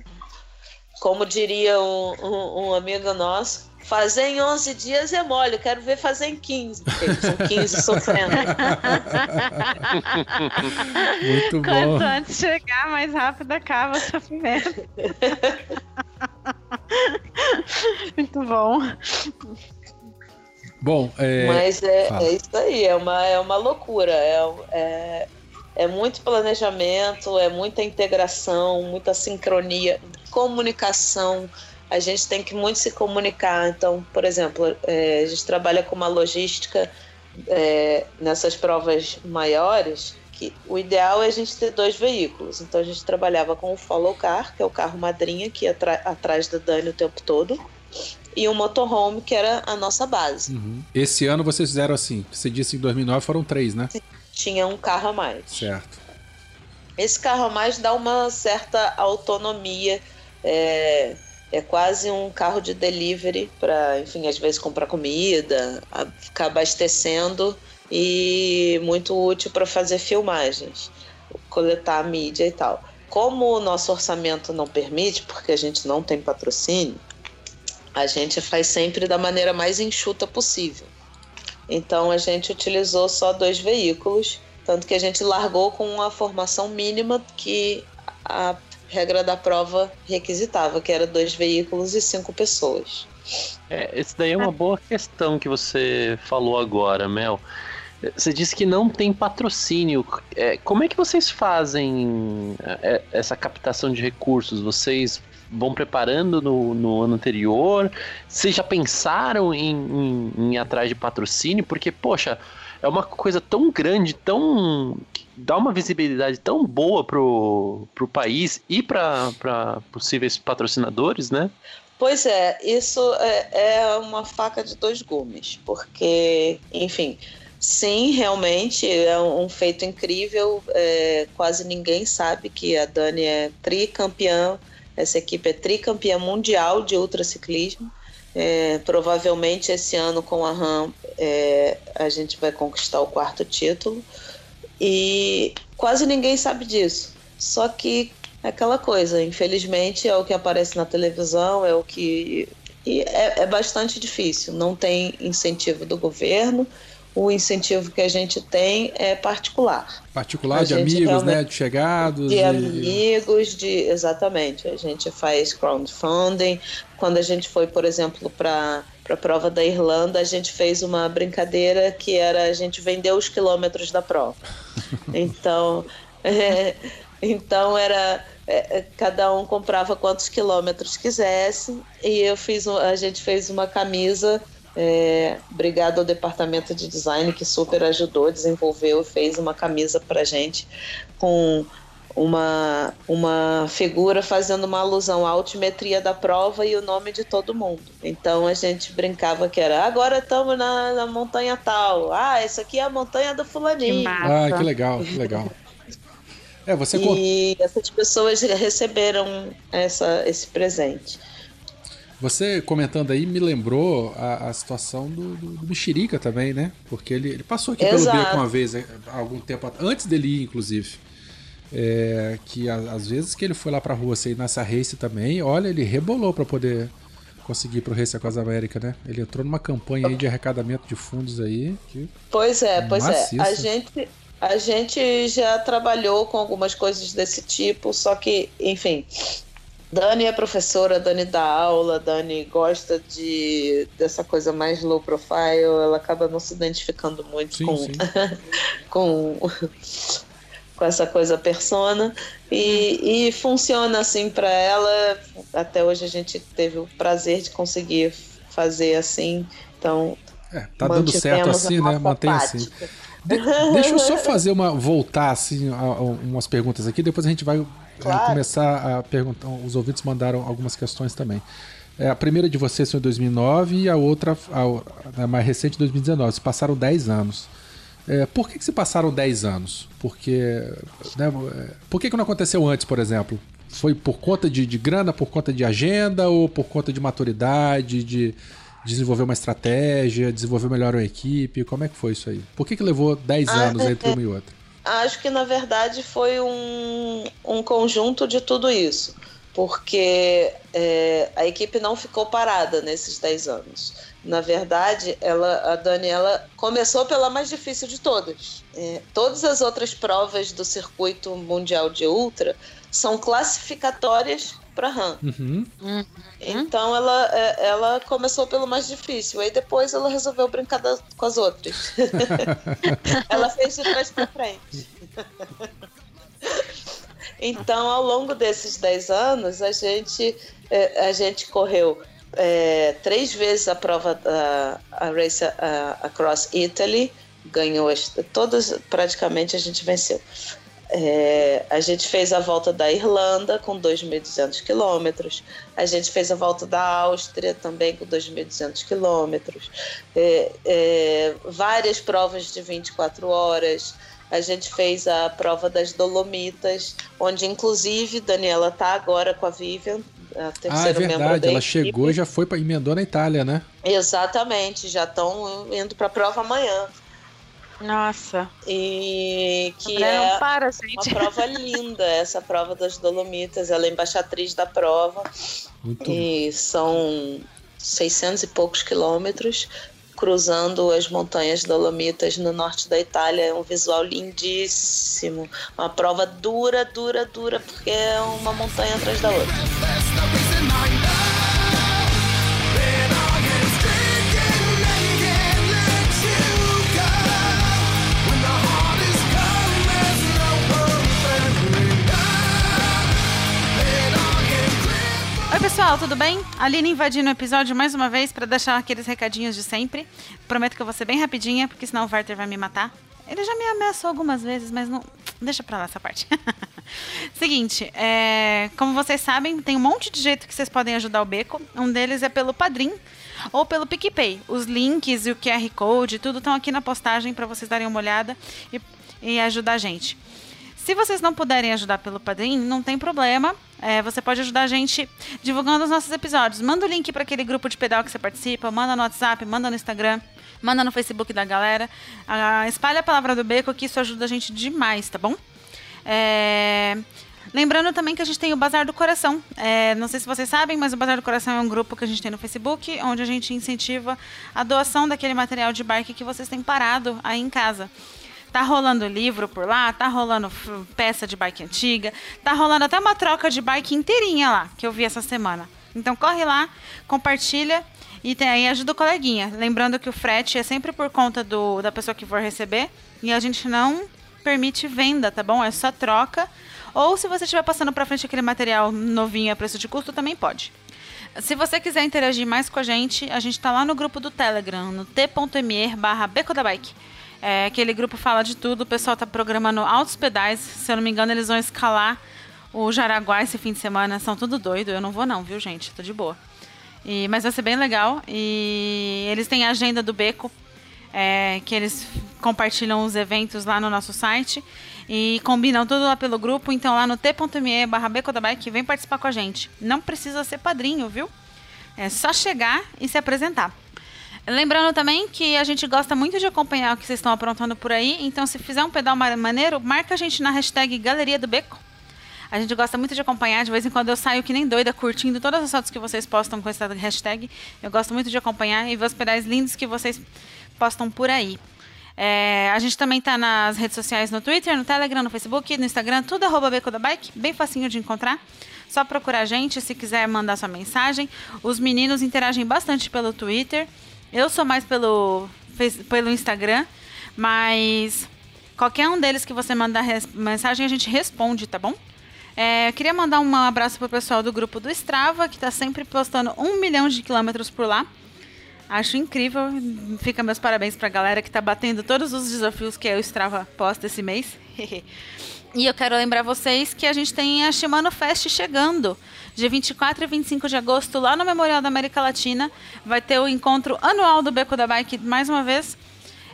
como diria um, um- um amigo nosso, fazer em 11 dias é mole, eu quero ver fazer em 15, porque eles são 15 sofrendo. Muito bom. Quanto antes chegar, mais rápido acaba o sofrimento. Muito bom. Bom, é, Mas é, é isso aí, é uma, é uma loucura. É, é, é muito planejamento, é muita integração, muita sincronia, comunicação. A gente tem que muito se comunicar. Então, por exemplo, é, a gente trabalha com uma logística é, nessas provas maiores, que o ideal é a gente ter dois veículos. Então a gente trabalhava com o follow car, que é o carro madrinha, que ia atrás da Dani o tempo todo, e o motorhome, que era a nossa base. Uhum. Esse ano vocês fizeram assim. Você disse em 2009 foram três, né? Tinha um carro a mais. Certo. Esse carro a mais dá uma certa autonomia. É, é quase um carro de delivery para, enfim, às vezes comprar comida, a- ficar abastecendo e muito útil para fazer filmagens, coletar mídia e tal. Como o nosso orçamento não permite, porque a gente não tem patrocínio, a gente faz sempre da maneira mais enxuta possível. Então a gente utilizou só dois veículos, tanto que a gente largou com uma formação mínima que a regra da prova requisitava, que era dois veículos e cinco pessoas. É, esse daí é uma boa questão que você falou agora, Mel. Você disse que não tem patrocínio. É, como é que vocês fazem é, essa captação de recursos? Vocês vão preparando no, no ano anterior? Vocês já pensaram em, em- em atrás de patrocínio? Porque, poxa, é uma coisa tão grande, tão. dá uma visibilidade tão boa pro, pro país e para possíveis patrocinadores, né? Pois é, isso é, é uma faca de dois gumes, porque, enfim, sim, realmente é um feito incrível. é, quase ninguém sabe que a Dani é tricampeã, essa equipe é tricampeã mundial de ultraciclismo. É, provavelmente esse ano com a RAM é, a gente vai conquistar o quarto título e quase ninguém sabe disso. Só que é aquela coisa, infelizmente é o que aparece na televisão, é o que. E é, é bastante difícil, não tem incentivo do governo, o incentivo que a gente tem é particular. Particular A de amigos, né? De chegados. De e- amigos, de exatamente. A gente faz crowdfunding. Quando a gente foi, por exemplo, para a prova da Irlanda, a gente fez uma brincadeira que era a gente vender os quilômetros da prova. Então, é, então era é, é, cada um comprava quantos quilômetros quisesse e eu fiz a gente fez uma camisa é, obrigado ao departamento de design que super ajudou, desenvolveu, fez uma camisa pra gente com uma, uma figura fazendo uma alusão à altimetria da prova e o nome de todo mundo. Então a gente brincava que era agora estamos na, na montanha tal. Ah, essa aqui é a montanha do Que fulaninho. massa. Ah, que legal, que legal. É, você. E essas pessoas receberam essa, esse presente. Você comentando aí me lembrou a, a situação do, do, do Mexerica também, né? Porque ele, ele passou aqui pelo Exato. beco uma vez, é, há algum tempo antes dele ir, inclusive. É, que a- às vezes que ele foi lá pra rua assim, nessa race também, olha, ele rebolou pra poder conseguir ir pro Race Across América, né? Ele entrou numa campanha aí de arrecadamento de fundos aí. Pois é, pois Maciça. é. A gente, a gente já trabalhou com algumas coisas desse tipo, só que, enfim, Dani é professora, Dani dá aula, Dani gosta de dessa coisa mais low profile, ela acaba não se identificando muito Sim, com, sim. com com essa coisa persona e, e funciona assim para ela. Até hoje a gente teve o prazer de conseguir fazer assim, então É, tá dando certo assim, né? Mantém assim. prática. De- deixa eu só fazer uma. voltar assim, a- a- umas perguntas aqui, depois a gente vai Claro. começar a perguntar. Os ouvintes mandaram algumas questões também. É, a primeira de vocês foi em 2009 e a outra, a, a mais recente, em 2019. Se passaram 10 anos. É, por que, que se passaram 10 anos? Porque. Né, é, por que, que não aconteceu antes, por exemplo? Foi por conta de, de grana, por conta de agenda ou por conta de maturidade, de desenvolver uma estratégia, desenvolver melhor uma equipe? Como é que foi isso aí? Por que, que levou 10 Ah, anos é, entre uma e outra? Acho que na verdade foi um, um conjunto de tudo isso. porque é, a equipe não ficou parada nesses 10 anos. Na verdade, ela, a Daniela começou pela mais difícil de todas. É, todas as outras provas do circuito mundial de ultra são classificatórias para RAM. Uhum. Então ela, é, ela começou pelo mais difícil, aí depois ela resolveu brincar da- com as outras. ela fez de trás para frente. Então, ao longo desses 10 anos, a gente, é, a gente correu é, três vezes a prova da a Race a- Across Italy, ganhou as, todas, praticamente a gente venceu. É, a gente fez a volta da Irlanda com 2.200 quilômetros. A gente fez a volta da Áustria também com 2.200 quilômetros. É, é, várias provas de 24 horas. A gente fez a prova das Dolomitas, onde inclusive Daniela está agora com a Vivian, a Ah, é verdade. Ela chegou e já foi para emendou na Itália, né? Exatamente, já estão indo para a prova amanhã. Nossa. E que é não para, uma gente. prova linda, essa prova das Dolomitas. Ela é embaixatriz da prova Muito e são 600 e poucos quilômetros cruzando as montanhas Dolomitas no norte da Itália. É um visual lindíssimo. Uma prova dura, dura, dura, porque é uma montanha atrás da outra. Pessoal, tudo bem? Aline invadindo o episódio mais uma vez para deixar aqueles recadinhos de sempre. Prometo que eu vou ser bem rapidinha, porque senão o Walter vai me matar. Ele já me ameaçou algumas vezes, mas não. Deixa pra lá essa parte. Seguinte, é, como vocês sabem, tem um monte de jeito que vocês podem ajudar o Beco. Um deles é pelo Padrim ou pelo PicPay. Os links e o QR Code, tudo estão aqui na postagem para vocês darem uma olhada e, e ajudar a gente. Se vocês não puderem ajudar pelo Padrim, não tem problema. É, você pode ajudar a gente divulgando os nossos episódios. Manda o link para aquele grupo de pedal que você participa, manda no WhatsApp, manda no Instagram, manda no Facebook da galera. Ah, espalha a palavra do Beco que isso ajuda a gente demais, tá bom? É, Lembrando também que a gente tem o Bazar do Coração. É, não sei se vocês sabem, mas o Bazar do Coração é um grupo que a gente tem no Facebook, onde a gente incentiva a doação daquele material de bike que vocês têm parado aí em casa. Tá rolando livro por lá, tá rolando peça de bike antiga, tá rolando até uma troca de bike inteirinha lá, que eu vi essa semana. Então corre lá, compartilha e tem aí ajuda o coleguinha. Lembrando que o frete é sempre por conta do, da pessoa que for receber e a gente não permite venda, tá bom? É só troca. Ou se você estiver passando para frente aquele material novinho a preço de custo, também pode. Se você quiser interagir mais com a gente, a gente tá lá no grupo do Telegram, no t.me barra Beco da Bike. É, aquele grupo fala de tudo, o pessoal tá programando altos pedais. Se eu não me engano, eles vão escalar o Jaraguá esse fim de semana. São tudo doido. Eu não vou não, viu, gente? Tô de boa. E, mas vai ser bem legal. E eles têm a agenda do Beco, é, que eles compartilham os eventos lá no nosso site e combinam tudo lá pelo grupo. Então lá no t.me barra Beco da Bike, vem participar com a gente. Não precisa ser padrinho, viu? É só chegar e se apresentar. Lembrando também que a gente gosta muito de acompanhar o que vocês estão aprontando por aí. Então, se fizer um pedal ma- maneiro, marca a gente na hashtag Galeria do Beco. A gente gosta muito de acompanhar. De vez em quando eu saio que nem doida, curtindo todas as fotos que vocês postam com essa hashtag. Eu gosto muito de acompanhar e ver os pedais lindos que vocês postam por aí. É, a gente também tá nas redes sociais, no Twitter, no Telegram, no Facebook, no Instagram, tudo arroba Beco da Bike, bem facinho de encontrar. Só procurar a gente se quiser mandar sua mensagem. Os meninos interagem bastante pelo Twitter. Eu sou mais pelo, pelo Instagram, mas qualquer um deles que você mandar mensagem, a gente responde, tá bom? É, queria mandar um abraço pro pessoal do grupo do Strava, que tá sempre postando um milhão de quilômetros por lá. Acho incrível. Fica meus parabéns pra galera que tá batendo todos os desafios que o Strava posta esse mês. e eu quero lembrar vocês que a gente tem a Shimano Fest chegando. Dia 24 e 25 de agosto, lá no Memorial da América Latina. Vai ter o encontro anual do Beco da Bike mais uma vez.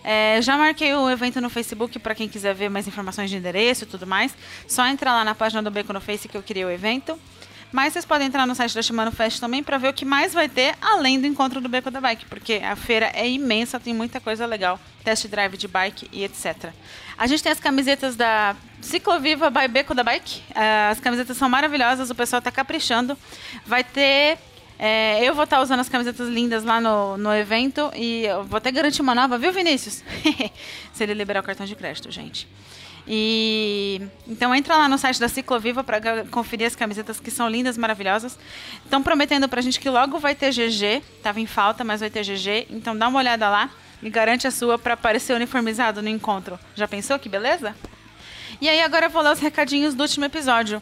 É, já marquei o evento no Facebook para quem quiser ver mais informações de endereço e tudo mais. Só entra lá na página do Beco no Face que eu criei o evento. Mas vocês podem entrar no site da Shimano Fest também para ver o que mais vai ter além do encontro do Beco da Bike, porque a feira é imensa, tem muita coisa legal, test drive de bike e etc. A gente tem as camisetas da Cicloviva by Beco da Bike. Eh, as camisetas são maravilhosas, o pessoal está caprichando. Vai ter é, eu vou estar tá usando as camisetas lindas lá no, no evento e vou até garantir uma nova, viu, Vinícius? Se ele liberar o cartão de crédito, gente. E então entra lá no site da Cicloviva para conferir as camisetas que são lindas, maravilhosas. Estão prometendo pra gente que logo vai ter GG, tava em falta, mas vai ter GG, então dá uma olhada lá e garante a sua para aparecer uniformizado no encontro. Já pensou que beleza? E aí agora eu vou ler os recadinhos do último episódio.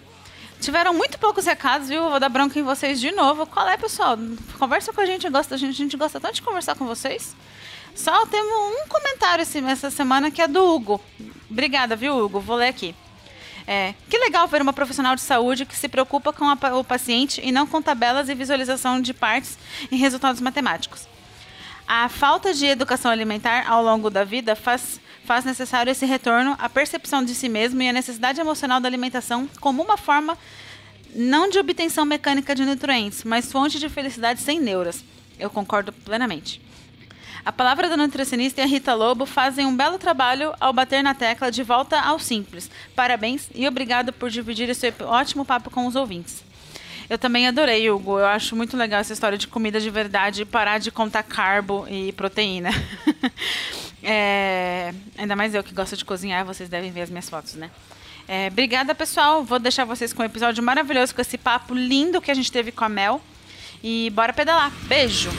Tiveram muito poucos recados, viu? Vou dar bronca em vocês de novo. Qual é, pessoal? Conversa com a gente, gosta, a gente, gosta tanto de conversar com vocês. Só temos um comentário essa semana que é do Hugo. Obrigada, viu, Hugo? Vou ler aqui. É, que legal ver uma profissional de saúde que se preocupa com a, o paciente e não com tabelas e visualização de partes em resultados matemáticos. A falta de educação alimentar ao longo da vida faz, faz necessário esse retorno à percepção de si mesmo e à necessidade emocional da alimentação como uma forma não de obtenção mecânica de nutrientes, mas fonte de felicidade sem neuras. Eu concordo plenamente. A palavra da nutricionista e a Rita Lobo fazem um belo trabalho ao bater na tecla de volta ao simples. Parabéns e obrigado por dividir esse ótimo papo com os ouvintes. Eu também adorei, Hugo. Eu acho muito legal essa história de comida de verdade parar de contar carbo e proteína. é, ainda mais eu que gosto de cozinhar, vocês devem ver as minhas fotos, né? É, obrigada, pessoal. Vou deixar vocês com um episódio maravilhoso, com esse papo lindo que a gente teve com a Mel. E bora pedalar. Beijo!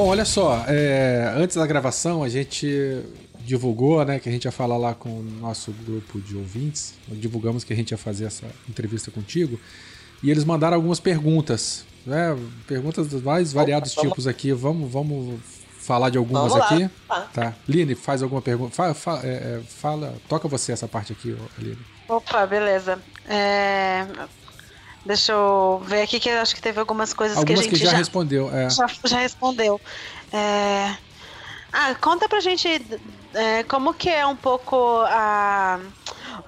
Bom, olha só, é, antes da gravação a gente divulgou, né, que a gente ia falar lá com o nosso grupo de ouvintes, divulgamos que a gente ia fazer essa entrevista contigo, e eles mandaram algumas perguntas, né, perguntas dos mais variados Opa, tipos aqui, vamos, vamos falar de algumas aqui? Tá. tá. Line, faz alguma pergunta, fala, fala, é, é, fala, toca você essa parte aqui, Aline. Opa, beleza. É, Deixa eu ver aqui que eu acho que teve algumas coisas algumas que a gente que já, já respondeu. É. Já, já respondeu. É... Ah, conta pra gente é, como que é um pouco a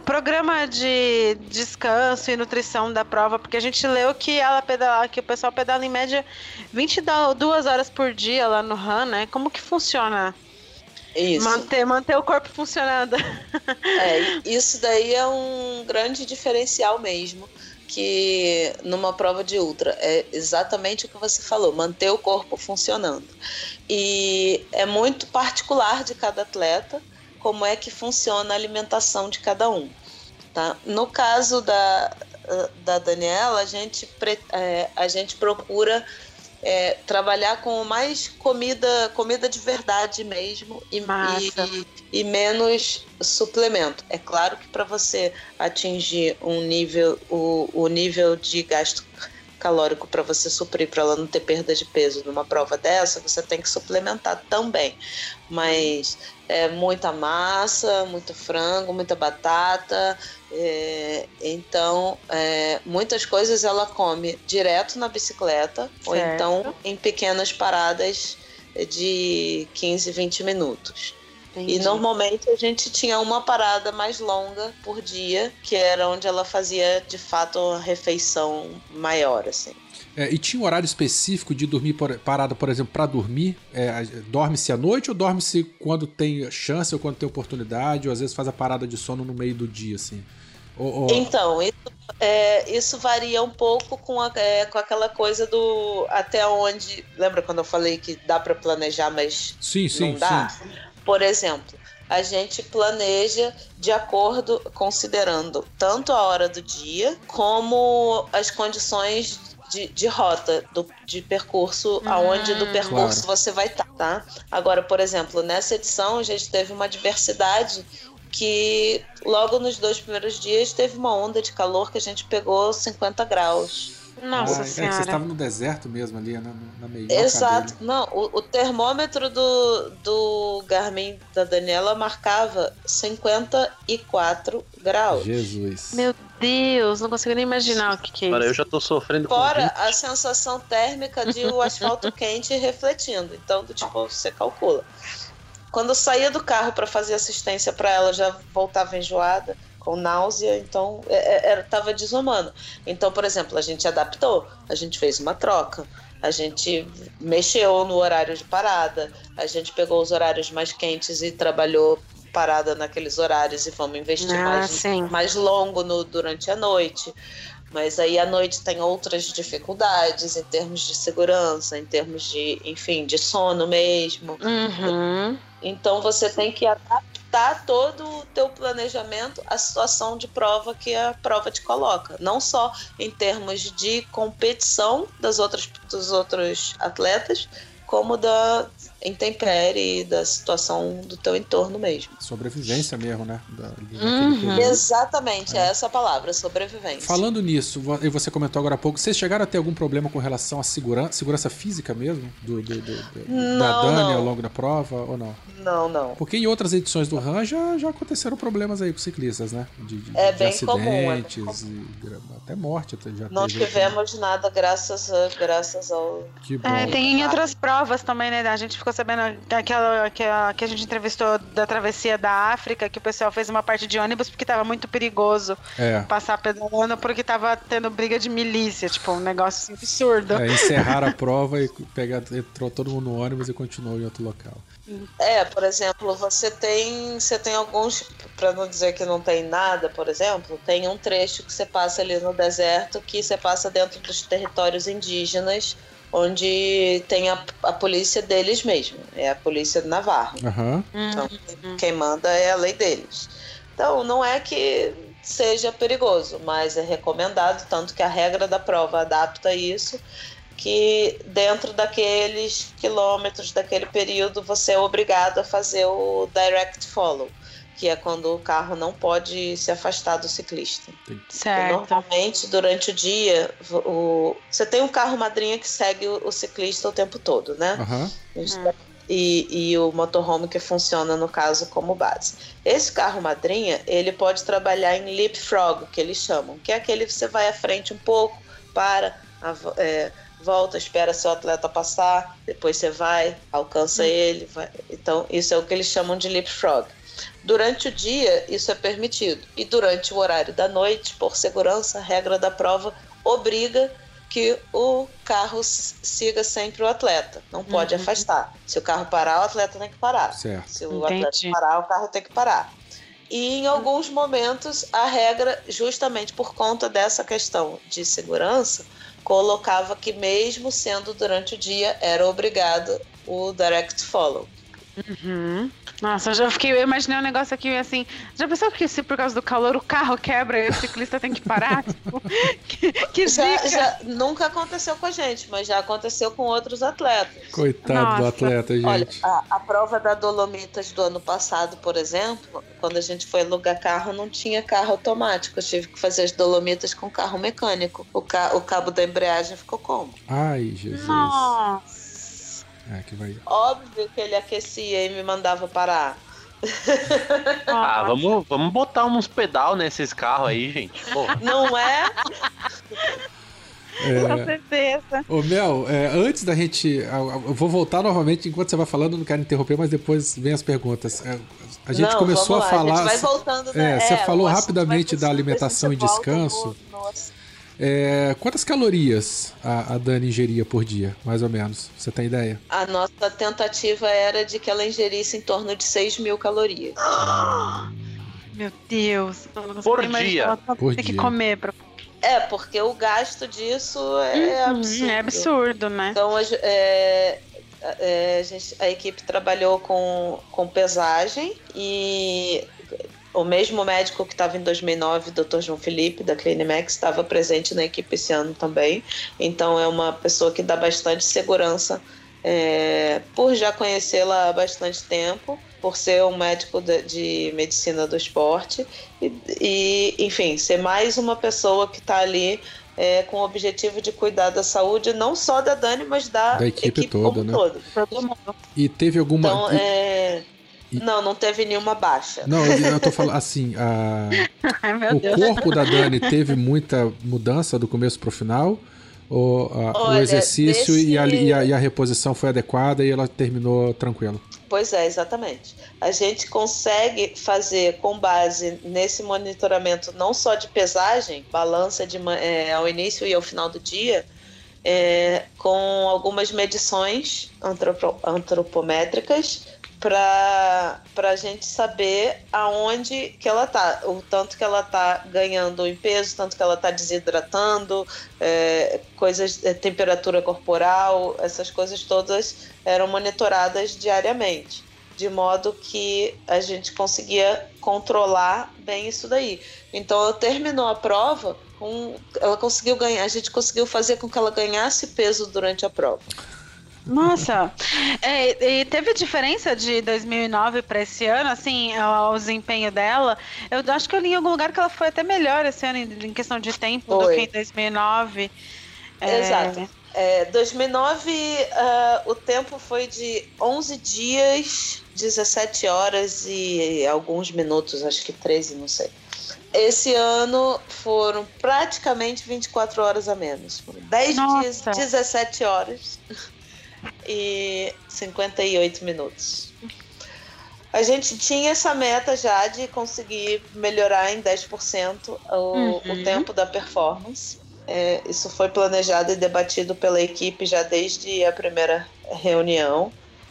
programa de descanso e nutrição da prova, porque a gente leu que ela pedala, que o pessoal pedala em média 22 horas por dia lá no RAN, né? Como que funciona? Isso. Manter, manter o corpo funcionando. É, isso daí é um grande diferencial mesmo que numa prova de ultra é exatamente o que você falou, manter o corpo funcionando. E é muito particular de cada atleta como é que funciona a alimentação de cada um. Tá? No caso da, da Daniela, a gente, é, a gente procura é, trabalhar com mais comida, comida de verdade mesmo e, e, e, menos suplemento. É claro que para você atingir um nível, o, o nível de gasto calórico para você suprir, para ela não ter perda de peso numa prova dessa, você tem que suplementar também. Mas é muita massa, muito frango, muita batata. É, então, é, muitas coisas ela come direto na bicicleta certo. ou então em pequenas paradas de 15, 20 minutos. Entendi. E normalmente a gente tinha uma parada mais longa por dia, que era onde ela fazia de fato uma refeição maior, assim. É, e tinha um horário específico de dormir por, parada, por exemplo, para dormir? É, dorme-se à noite ou dorme-se quando tem chance ou quando tem oportunidade? Ou às vezes faz a parada de sono no meio do dia, assim? Ou, ou... Então, isso, é, isso, varia um pouco com, a, é, com aquela coisa do até onde. Lembra quando eu falei que dá para planejar, mas sim, sim, não dá? Sim. Por exemplo, a gente planeja de acordo, considerando tanto a hora do dia como as condições de, de rota, do, de percurso, hum, aonde do percurso claro. você vai estar, tá? Agora, por exemplo, nessa edição a gente teve uma diversidade que logo nos dois primeiros dias teve uma onda de calor que a gente pegou 50 graus. Nossa Ah, é que senhora. vocês estavam no deserto mesmo ali, né? Na meio Exato. Não, o, o termômetro do, do Garmin da Daniela marcava 54 graus. Jesus. Meu Deus, não consigo nem imaginar o que, que é Agora eu isso. já tô sofrendo com Fora vinte. a sensação térmica de o asfalto quente refletindo. Então, do tipo, você calcula. Quando eu saía do carro para fazer assistência para ela, já voltava enjoada, com náusea, então é, é, era, tava desumano. Então, por exemplo, a gente adaptou, a gente fez uma troca, a gente mexeu no horário de parada, a gente pegou os horários mais quentes e trabalhou parada naqueles horários e vamos investir Ah, mais, sim. mais longo no, durante a noite. Mas aí à noite tem outras dificuldades em termos de segurança, em termos de, enfim, de sono mesmo. Uhum. Então você tem que adaptar todo o teu planejamento à situação de prova que a prova te coloca. Não só em termos de competição das outras, dos outros atletas, como da intempérie, da situação do teu entorno mesmo. Sobrevivência mesmo, né? Da, Uhum. Exatamente, é essa a palavra, sobrevivência. Falando nisso, e você comentou agora há pouco, vocês chegaram a ter algum problema com relação à segurança, segurança física mesmo? Do, do- do- do- da Não, Dani não. ao longo da prova ou não? Não, não. Porque em outras edições do RAM já, já aconteceram problemas aí com ciclistas, né? De, de- É de bem comum, é bem acidentes e gra- até morte até já Não teve. tivemos nada graças, a, graças ao. Que bom. É, tem em outras provas também, né? A gente ficou sabendo daquela que a, que a gente entrevistou da travessia da África, que o pessoal fez uma parte de ônibus porque tava muito perigoso É. passar pedalando porque tava tendo briga de milícia, tipo, um negócio assim, absurdo. É, encerraram a prova e pegar, entrou todo mundo no ônibus e continuou em outro local. É, por exemplo, você tem, você tem alguns, para não dizer que não tem nada, por exemplo, tem um trecho que você passa ali no deserto que você passa dentro dos territórios indígenas, onde tem a, a polícia deles mesmo, é a polícia navarro. Aham. Então, quem manda é a lei deles. Então, não é que seja perigoso, mas é recomendado, tanto que a regra da prova adapta isso, que dentro daqueles quilômetros, daquele período, você é obrigado a fazer o direct follow, que é quando o carro não pode se afastar do ciclista. Certo. Normalmente, durante o dia, o... você tem um carro madrinha que segue o ciclista o tempo todo, né? Aham. E, e o motorhome que funciona, no caso, como base. Esse carro madrinha, ele pode trabalhar em leapfrog, que eles chamam, que é aquele que você vai à frente um pouco, para, av- é, volta, espera seu atleta passar, depois você vai, alcança ele. vai- Então, isso é o que eles chamam de leapfrog. Durante o dia, isso é permitido. E durante o horário da noite, por segurança, a regra da prova obriga que o carro siga sempre o atleta. Não pode afastar. Se o carro parar, o atleta tem que parar. Certo. Se o Entendi. atleta parar, o carro tem que parar. E em alguns momentos, a regra, justamente por conta dessa questão de segurança, colocava que, mesmo sendo durante o dia, era obrigado o direct follow. Uhum. Nossa, eu já fiquei, eu imaginei um negócio aqui assim. Já pensou que se por causa do calor o carro quebra e o ciclista tem que parar? tipo, que, que Já, zica. já nunca aconteceu com a gente, mas já aconteceu com outros atletas. Coitado do Nossa. atleta, gente. Olha, a, a prova da Dolomitas do ano passado, por exemplo, quando a gente foi alugar carro, não tinha carro automático. Eu tive que fazer as Dolomitas com carro mecânico. O, ca- o cabo da embreagem ficou como? Ai, Jesus. Nossa. É, que vai. Óbvio que ele aquecia e me mandava parar. Ah, vamos, vamos botar uns pedal nesses carros aí, gente. Pô, Não é? Com certeza. Ô, Mel, é, antes da gente. Eu vou voltar novamente enquanto você vai falando, não quero interromper, mas depois vem as perguntas. É, A gente Não, começou vamos a lá, falar. A gente vai voltando, né? É, você falou o assunto rapidamente da alimentação e descanso. no-. É, quantas calorias a, a Dani ingeria por dia, mais ou menos? Você tem ideia? A nossa tentativa era de que ela ingerisse em torno de 6 mil calorias. Meu Deus. Por dia. ela Tem Por que dia. comer. Pra... É, porque o gasto disso é Uhum, absurdo. É absurdo, né? Então, é, é, a, gente- a equipe trabalhou com, com pesagem e o mesmo médico que estava em 2009, o Dr. João Felipe, da Clinimex, estava presente na equipe esse ano também. Então, é uma pessoa que dá bastante segurança é, por já conhecê-la há bastante tempo por ser um médico de, de medicina do esporte e, e, enfim, ser mais uma pessoa que está ali é, com o objetivo de cuidar da saúde não só da Dani, mas da, da equipe, equipe toda, né? todo. E teve alguma. Então, é... E... Não, não teve nenhuma baixa. Não, eu, eu tô falando assim, a... Ai, o Deus. corpo da Dani teve muita mudança do começo pro final? Ou a, Olha, o exercício desse... e, a, e, a, e a reposição foi adequada e ela terminou tranquila? Pois é, exatamente. A gente consegue fazer com base nesse monitoramento não só de pesagem, balança de, é, ao início e ao final do dia, é, com algumas medições antropo, antropométricas para a gente saber aonde que ela tá, o tanto que ela tá ganhando em peso, tanto que ela tá desidratando, é, coisas, é, temperatura corporal, essas coisas todas eram monitoradas diariamente, de modo que a gente conseguia controlar bem isso daí. Então, ela terminou a prova, com, ela conseguiu ganhar, a gente conseguiu fazer com que ela ganhasse peso durante a prova. Nossa, é, e teve diferença de 2009 para esse ano, assim, o, desempenho dela. Eu acho que eu li em algum lugar que ela foi até melhor esse ano em, questão de tempo foi. do que em 2009. É... Exato. É, 2009, uh, o tempo foi de 11 dias, 17 horas e alguns minutos, acho que 13, não sei. Esse ano foram praticamente 24 horas a menos. Foram 10 Nossa. dias, 17 horas e 58 minutos. A gente tinha essa meta já de conseguir melhorar em 10% o, uhum. o tempo da performance. É, isso foi planejado e debatido pela equipe já desde a primeira reunião,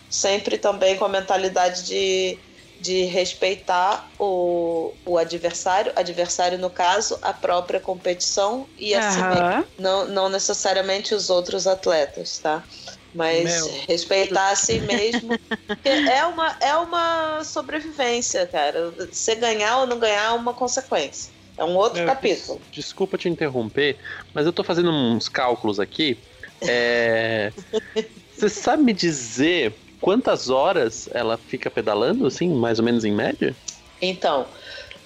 sempre também com a mentalidade de, de respeitar o, o adversário, adversário no caso, a própria competição e assim uhum. não, não necessariamente os outros atletas, tá? Mas Meu. respeitar a si mesmo. é uma, é uma sobrevivência, cara. Você ganhar ou não ganhar é uma consequência. É um outro capítulo. Desculpa te interromper, mas eu tô fazendo uns cálculos aqui. É... Você sabe me dizer quantas horas ela fica pedalando, assim, mais ou menos em média? Então,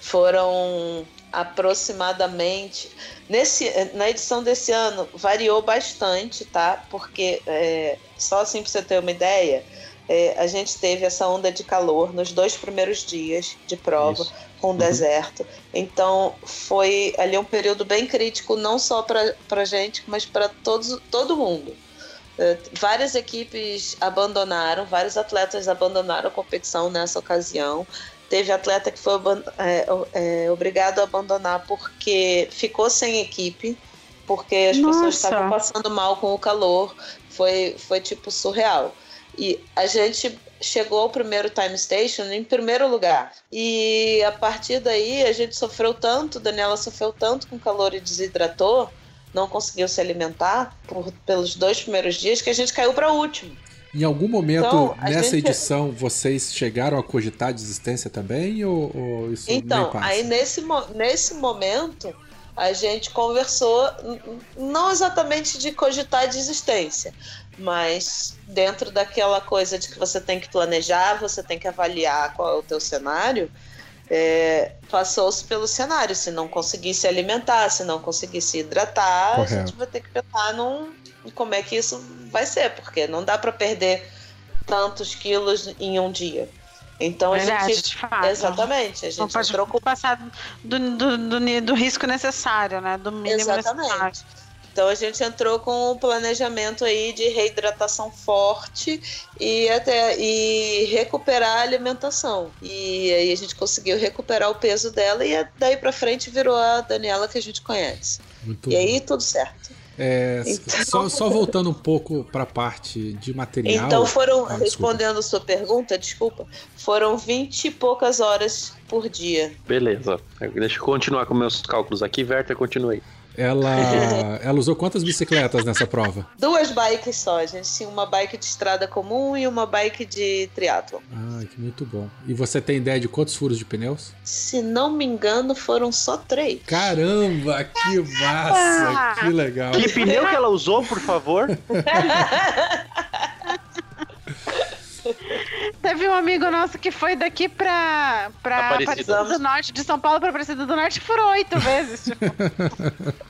foram aproximadamente. Nesse, na edição desse ano variou bastante, tá? Porque, é, só assim para você ter uma ideia, é, a gente teve essa onda de calor nos dois primeiros dias de prova Isso. com o uhum. deserto. Então foi ali um período bem crítico, não só para a gente, mas para todo mundo. É, várias equipes abandonaram, vários atletas abandonaram a competição nessa ocasião. Teve atleta que foi é, é, obrigado a abandonar porque ficou sem equipe, porque as Nossa. pessoas estavam passando mal com o calor. Foi, foi tipo surreal. E a gente chegou ao primeiro time station em primeiro lugar. E a partir daí a gente sofreu tanto, Daniela sofreu tanto com calor e desidratou, não conseguiu se alimentar por, pelos dois primeiros dias que a gente caiu para último. Em algum momento então, nessa gente... edição vocês chegaram a cogitar a desistência também ou, ou isso Então, aí nesse, nesse momento a gente conversou não exatamente de cogitar a desistência, mas dentro daquela coisa de que você tem que planejar, você tem que avaliar qual é o teu cenário, é, passou-se pelo cenário. Se não conseguir se alimentar, se não conseguir se hidratar, Correto. a gente vai ter que pensar num, como é que isso vai ser, porque não dá para perder tantos quilos em um dia. Então a Verdade, gente. Exatamente. A gente não pode com... passar do, do, do, do, risco necessário, né? Do mínimo exatamente. necessário. Então a gente entrou com um planejamento aí de reidratação forte e até e recuperar a alimentação. E aí a gente conseguiu recuperar o peso dela e daí para frente virou a Daniela que a gente conhece. Muito e bom. aí tudo certo. É, então, só, só, voltando um pouco para a parte de material. Então foram, ah, respondendo a sua pergunta, desculpa, foram 20 e poucas horas por dia. Beleza. Deixa eu continuar com meus cálculos aqui. Werther, continue. Ela, ela usou quantas bicicletas nessa prova? Duas bikes só. A gente tinha uma bike de estrada comum e uma bike de triatlo. Ah, que muito bom. E você tem ideia de quantos furos de pneus? Se não me engano, foram só três. Caramba, que massa! que legal. Que pneu que ela usou, por favor? Teve um amigo nosso que foi daqui pra, pra Aparecida. Aparecida do Norte, de São Paulo pra Aparecida do Norte, e furou oito vezes. tipo.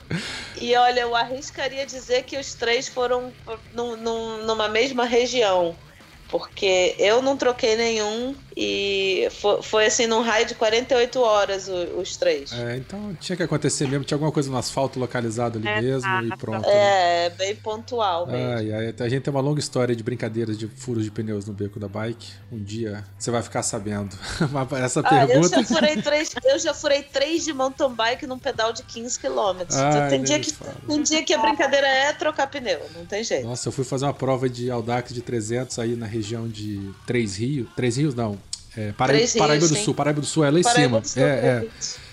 E olha, eu arriscaria dizer que os três foram num- num- numa mesma região. Porque eu não troquei nenhum e foi, foi assim num raio de 48 horas o- os três. É, então tinha que acontecer mesmo. Tinha alguma coisa no asfalto localizado ali É, mesmo e exato. pronto. né? É, bem pontual mesmo. Ai, ai, a gente tem uma longa história de brincadeiras de furos de pneus no beco da bike. Um dia você vai ficar sabendo. Mas Essa Ah, eu pergunta. já furei três, eu já furei três de mountain bike num pedal de 15 km. Ai, tem, dia que, tem dia que a brincadeira é trocar pneu, não tem jeito. Nossa, eu fui fazer uma prova de Audax de 300 aí na região de Três Rios. Três Rios não. É, Paraíba, Três Rios, Paraíba do sim. Sul. Paraíba do Sul é lá em Paraíba cima. Sul, é, é.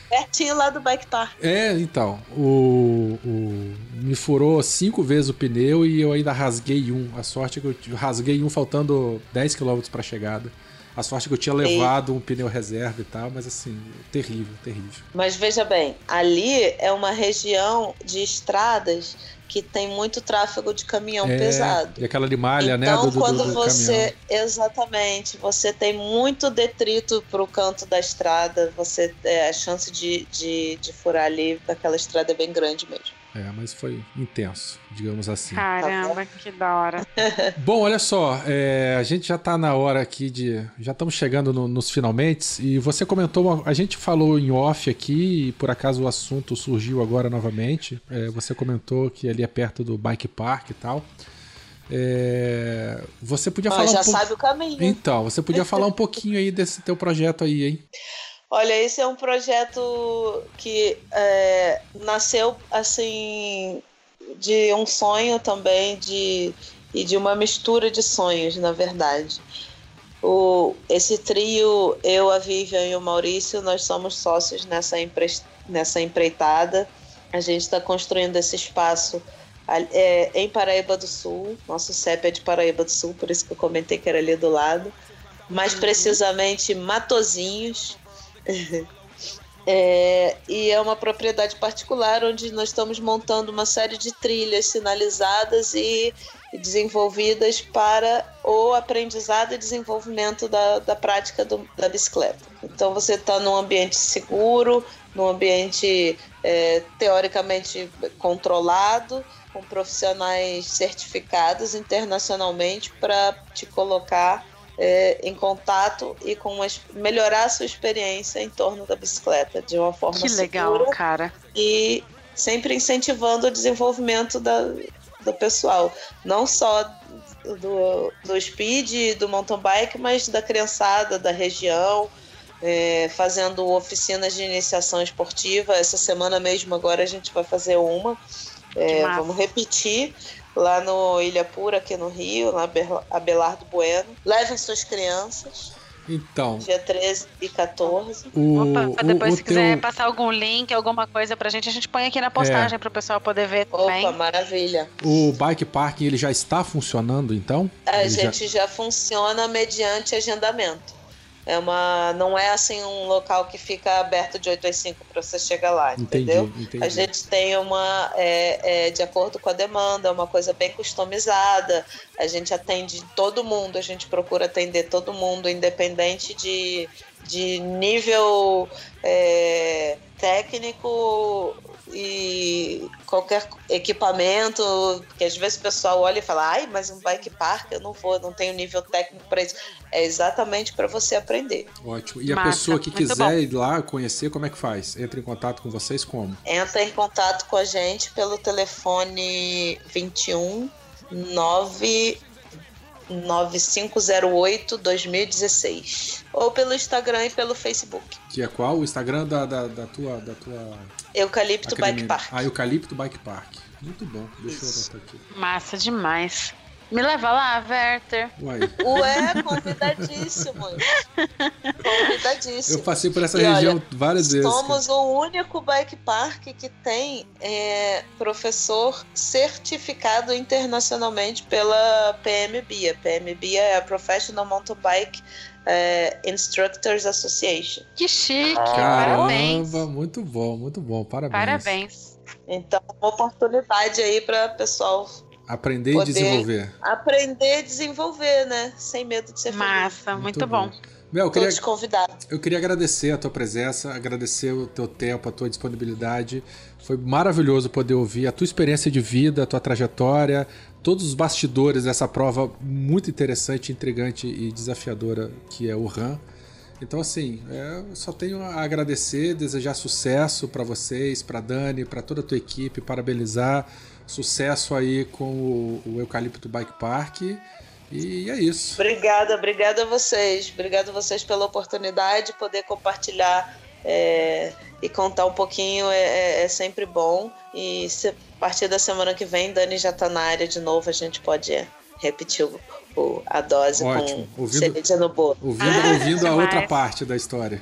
Pertinho lá do bike park. É, então, o, o- me furou cinco vezes o pneu e eu ainda rasguei um. A sorte é que eu rasguei um faltando 10 km pra chegada. A sorte é que eu tinha levado um pneu reserva e tal, mas assim, terrível, terrível. Mas veja bem, ali é uma região de estradas que tem muito tráfego de caminhão É, pesado. E aquela de malha, né, então, do, do, quando do você. caminhão. Exatamente, você tem muito detrito pro canto da estrada, você é, a chance de, de, de furar ali daquela estrada é bem grande mesmo. É, mas foi intenso, digamos assim. Caramba, que da hora. Bom, olha só, é, a gente já tá na hora aqui de. Já estamos chegando no- nos finalmente. E você comentou, uma- a gente falou em off aqui, e por acaso o assunto surgiu agora novamente. É, você comentou que ali é perto do bike park e tal. É, você podia Mas falar já um pouco. sabe o caminho. Então, você podia falar um pouquinho aí desse teu projeto aí, hein? Olha, esse é um projeto que é, nasceu assim de um sonho também de e de uma mistura de sonhos, na verdade. O, esse trio, eu, a Vivian e o Maurício, nós somos sócios nessa, empre, nessa empreitada. A gente está construindo esse espaço é, em Paraíba do Sul. Nosso CEP é de Paraíba do Sul, por isso que eu comentei que era ali do lado. Mais precisamente, Matozinhos. É, e é uma propriedade particular onde nós estamos montando uma série de trilhas sinalizadas e desenvolvidas para o aprendizado e desenvolvimento da, da prática do- da bicicleta. Então você está num ambiente seguro, num ambiente é, teoricamente controlado, com profissionais certificados internacionalmente para te colocar é, em contato e com uma, melhorar a sua experiência em torno da bicicleta de uma forma Que legal, segura cara. e sempre incentivando o desenvolvimento da, do pessoal, não só do, do speed, do mountain bike, mas da criançada da região, é, fazendo oficinas de iniciação esportiva. Essa semana mesmo agora a gente vai fazer uma. É, vamos repetir lá no Ilha Pura, aqui no Rio, na Abe- Abelardo Bueno. Levem suas crianças, Então, dia 13 e 14. o. Opa, depois o, se o quiser teu- passar algum link, alguma coisa pra gente, a gente põe aqui na postagem pro pessoal poder ver Opa, também. maravilha. O bike parking ele já está funcionando, então? A Ele já- gente já... funciona mediante agendamento. É uma, não é assim um local que fica aberto de 8 às 5 para você chegar lá, Entendi, entendeu? entendi. A gente tem uma, é, é, de acordo com a demanda, uma coisa bem customizada. A gente atende todo mundo, a gente procura atender todo mundo, independente de, de nível é, técnico e qualquer equipamento, porque às vezes o pessoal olha e fala, ai, mas um bike park eu não vou, não tenho nível técnico para isso. É exatamente para você aprender. Ótimo. E a Massa, pessoa que muito quiser bom. ir lá conhecer, como é que faz? Entra em contato com vocês como? Entra em contato com a gente pelo telefone 21 9 9508 2016 ou pelo Instagram e pelo Facebook. Que é qual? O Instagram da, da, da tua. Da tua Eucalipto Bike academia. Park. Ah, Eucalipto Bike Park. Muito bom. Deixa eu anotar aqui. Massa demais. Me leva lá, Werther. Uai, Ué, convidadíssimo. Convidadíssimo. eu passei por essa E olha, região várias vezes. Somos o único bike park que tem é, professor certificado internacionalmente pela PMBia. A PMBia é a Professional Mountain Bike é, Instructors Association. Que chique, Caramba, parabéns. muito bom, muito bom. Parabéns. Parabéns. Então, uma oportunidade aí para o pessoal Aprender e desenvolver. Aprender e desenvolver, né? Sem medo de ser Massa, feliz. muito, muito bom. bom. Mel, eu queria, eu queria agradecer a tua presença, agradecer o teu tempo, a tua disponibilidade. Foi maravilhoso poder ouvir a tua experiência de vida, a tua trajetória, todos os bastidores dessa prova muito interessante, intrigante e desafiadora que é o RAM. Então, assim, é, eu só tenho a agradecer, desejar sucesso para vocês, para Dani, para toda a tua equipe, parabenizar. Sucesso aí com o, o Eucalipto Bike Park. E é isso. Obrigada, obrigada a vocês. Obrigada a vocês pela oportunidade de poder compartilhar é, e contar um pouquinho é, é, é sempre bom. E se, a partir da semana que vem, Dani já está na área de novo, a gente pode repetir o, o, a dose Ótimo. com ouvindo, cereja no bolo. Ouvindo, ouvindo a outra parte da história.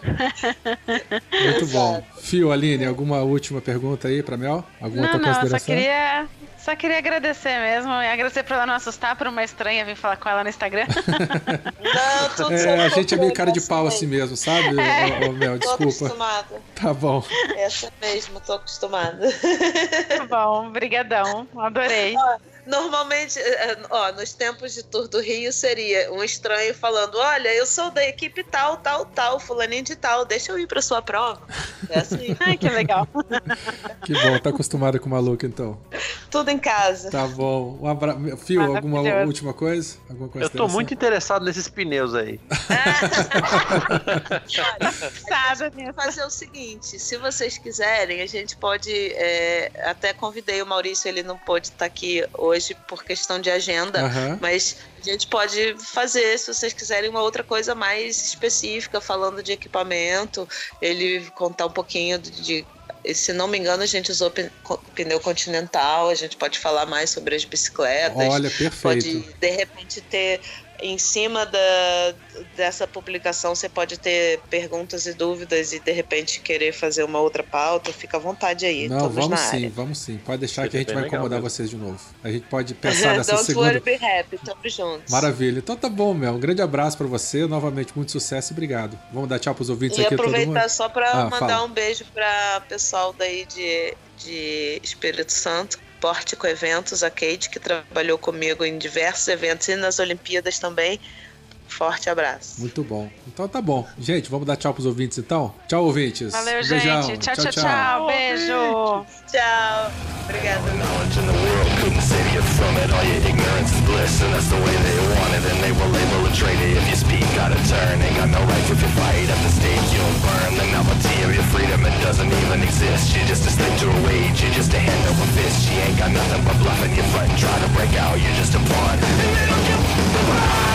Muito bom. Fio, Aline, alguma última pergunta aí para Mel? Alguma não, outra não, consideração? só queria, só queria agradecer mesmo. E agradecer por ela não assustar por uma estranha vir falar com ela no Instagram. Não, tudo É, a gente é meio cara de pau assim mesmo, sabe, ô, Mel? Tô Desculpa. acostumada. Tá bom. Essa mesmo, tô acostumada. Tá bom, brigadão. Adorei. Normalmente, eh, ó, nos tempos de Tour do Rio seria um estranho falando: Olha, eu sou da equipe tal, tal, tal, fulaninho de tal, deixa eu ir pra sua prova. É assim, Ai, que legal. Que bom, tá acostumada com o maluco então. Tudo em casa. Tá bom. Um abra... Fio, alguma última coisa? Alguma Eu tô muito interessado nesses pneus aí. Sabe fazer o seguinte: se vocês quiserem, a gente pode. é, até convidei o Maurício, ele não pôde estar aqui hoje por questão de agenda, mas a gente pode fazer, se vocês quiserem, uma outra coisa mais específica, falando de equipamento, ele contar um pouquinho de. De- se não me engano, a gente usou pneu continental, a gente pode falar mais sobre as bicicletas. Olha, perfeito. Pode, de repente, ter em cima da, dessa publicação, você pode ter perguntas e dúvidas e, de repente, querer fazer uma outra pauta. Fica à vontade aí. Não, todos vamos na sim, área. vamos sim. Pode deixar que a gente vai legal incomodar mesmo. vocês de novo. A gente pode pensar nessa Don't segunda. worry, be happy. Tamo juntos. Maravilha. Então tá bom, Mel. Um grande abraço pra você. Novamente, muito sucesso e obrigado. Vamos dar tchau pros ouvintes E aqui, todo aproveitar mundo. só para Ah, mandar fala. um beijo para pessoal daí de, de Espírito Santo, Pórtico Eventos, a Kate, que trabalhou comigo em diversos eventos e nas Olimpíadas também. Forte abraço. Muito bom. Então tá bom. Gente, vamos dar tchau pros ouvintes então? Tchau, ouvintes. Valeu, Beijão. gente. Tchau, tchau, tchau. tchau. Beijo. Tchau. Obrigada. She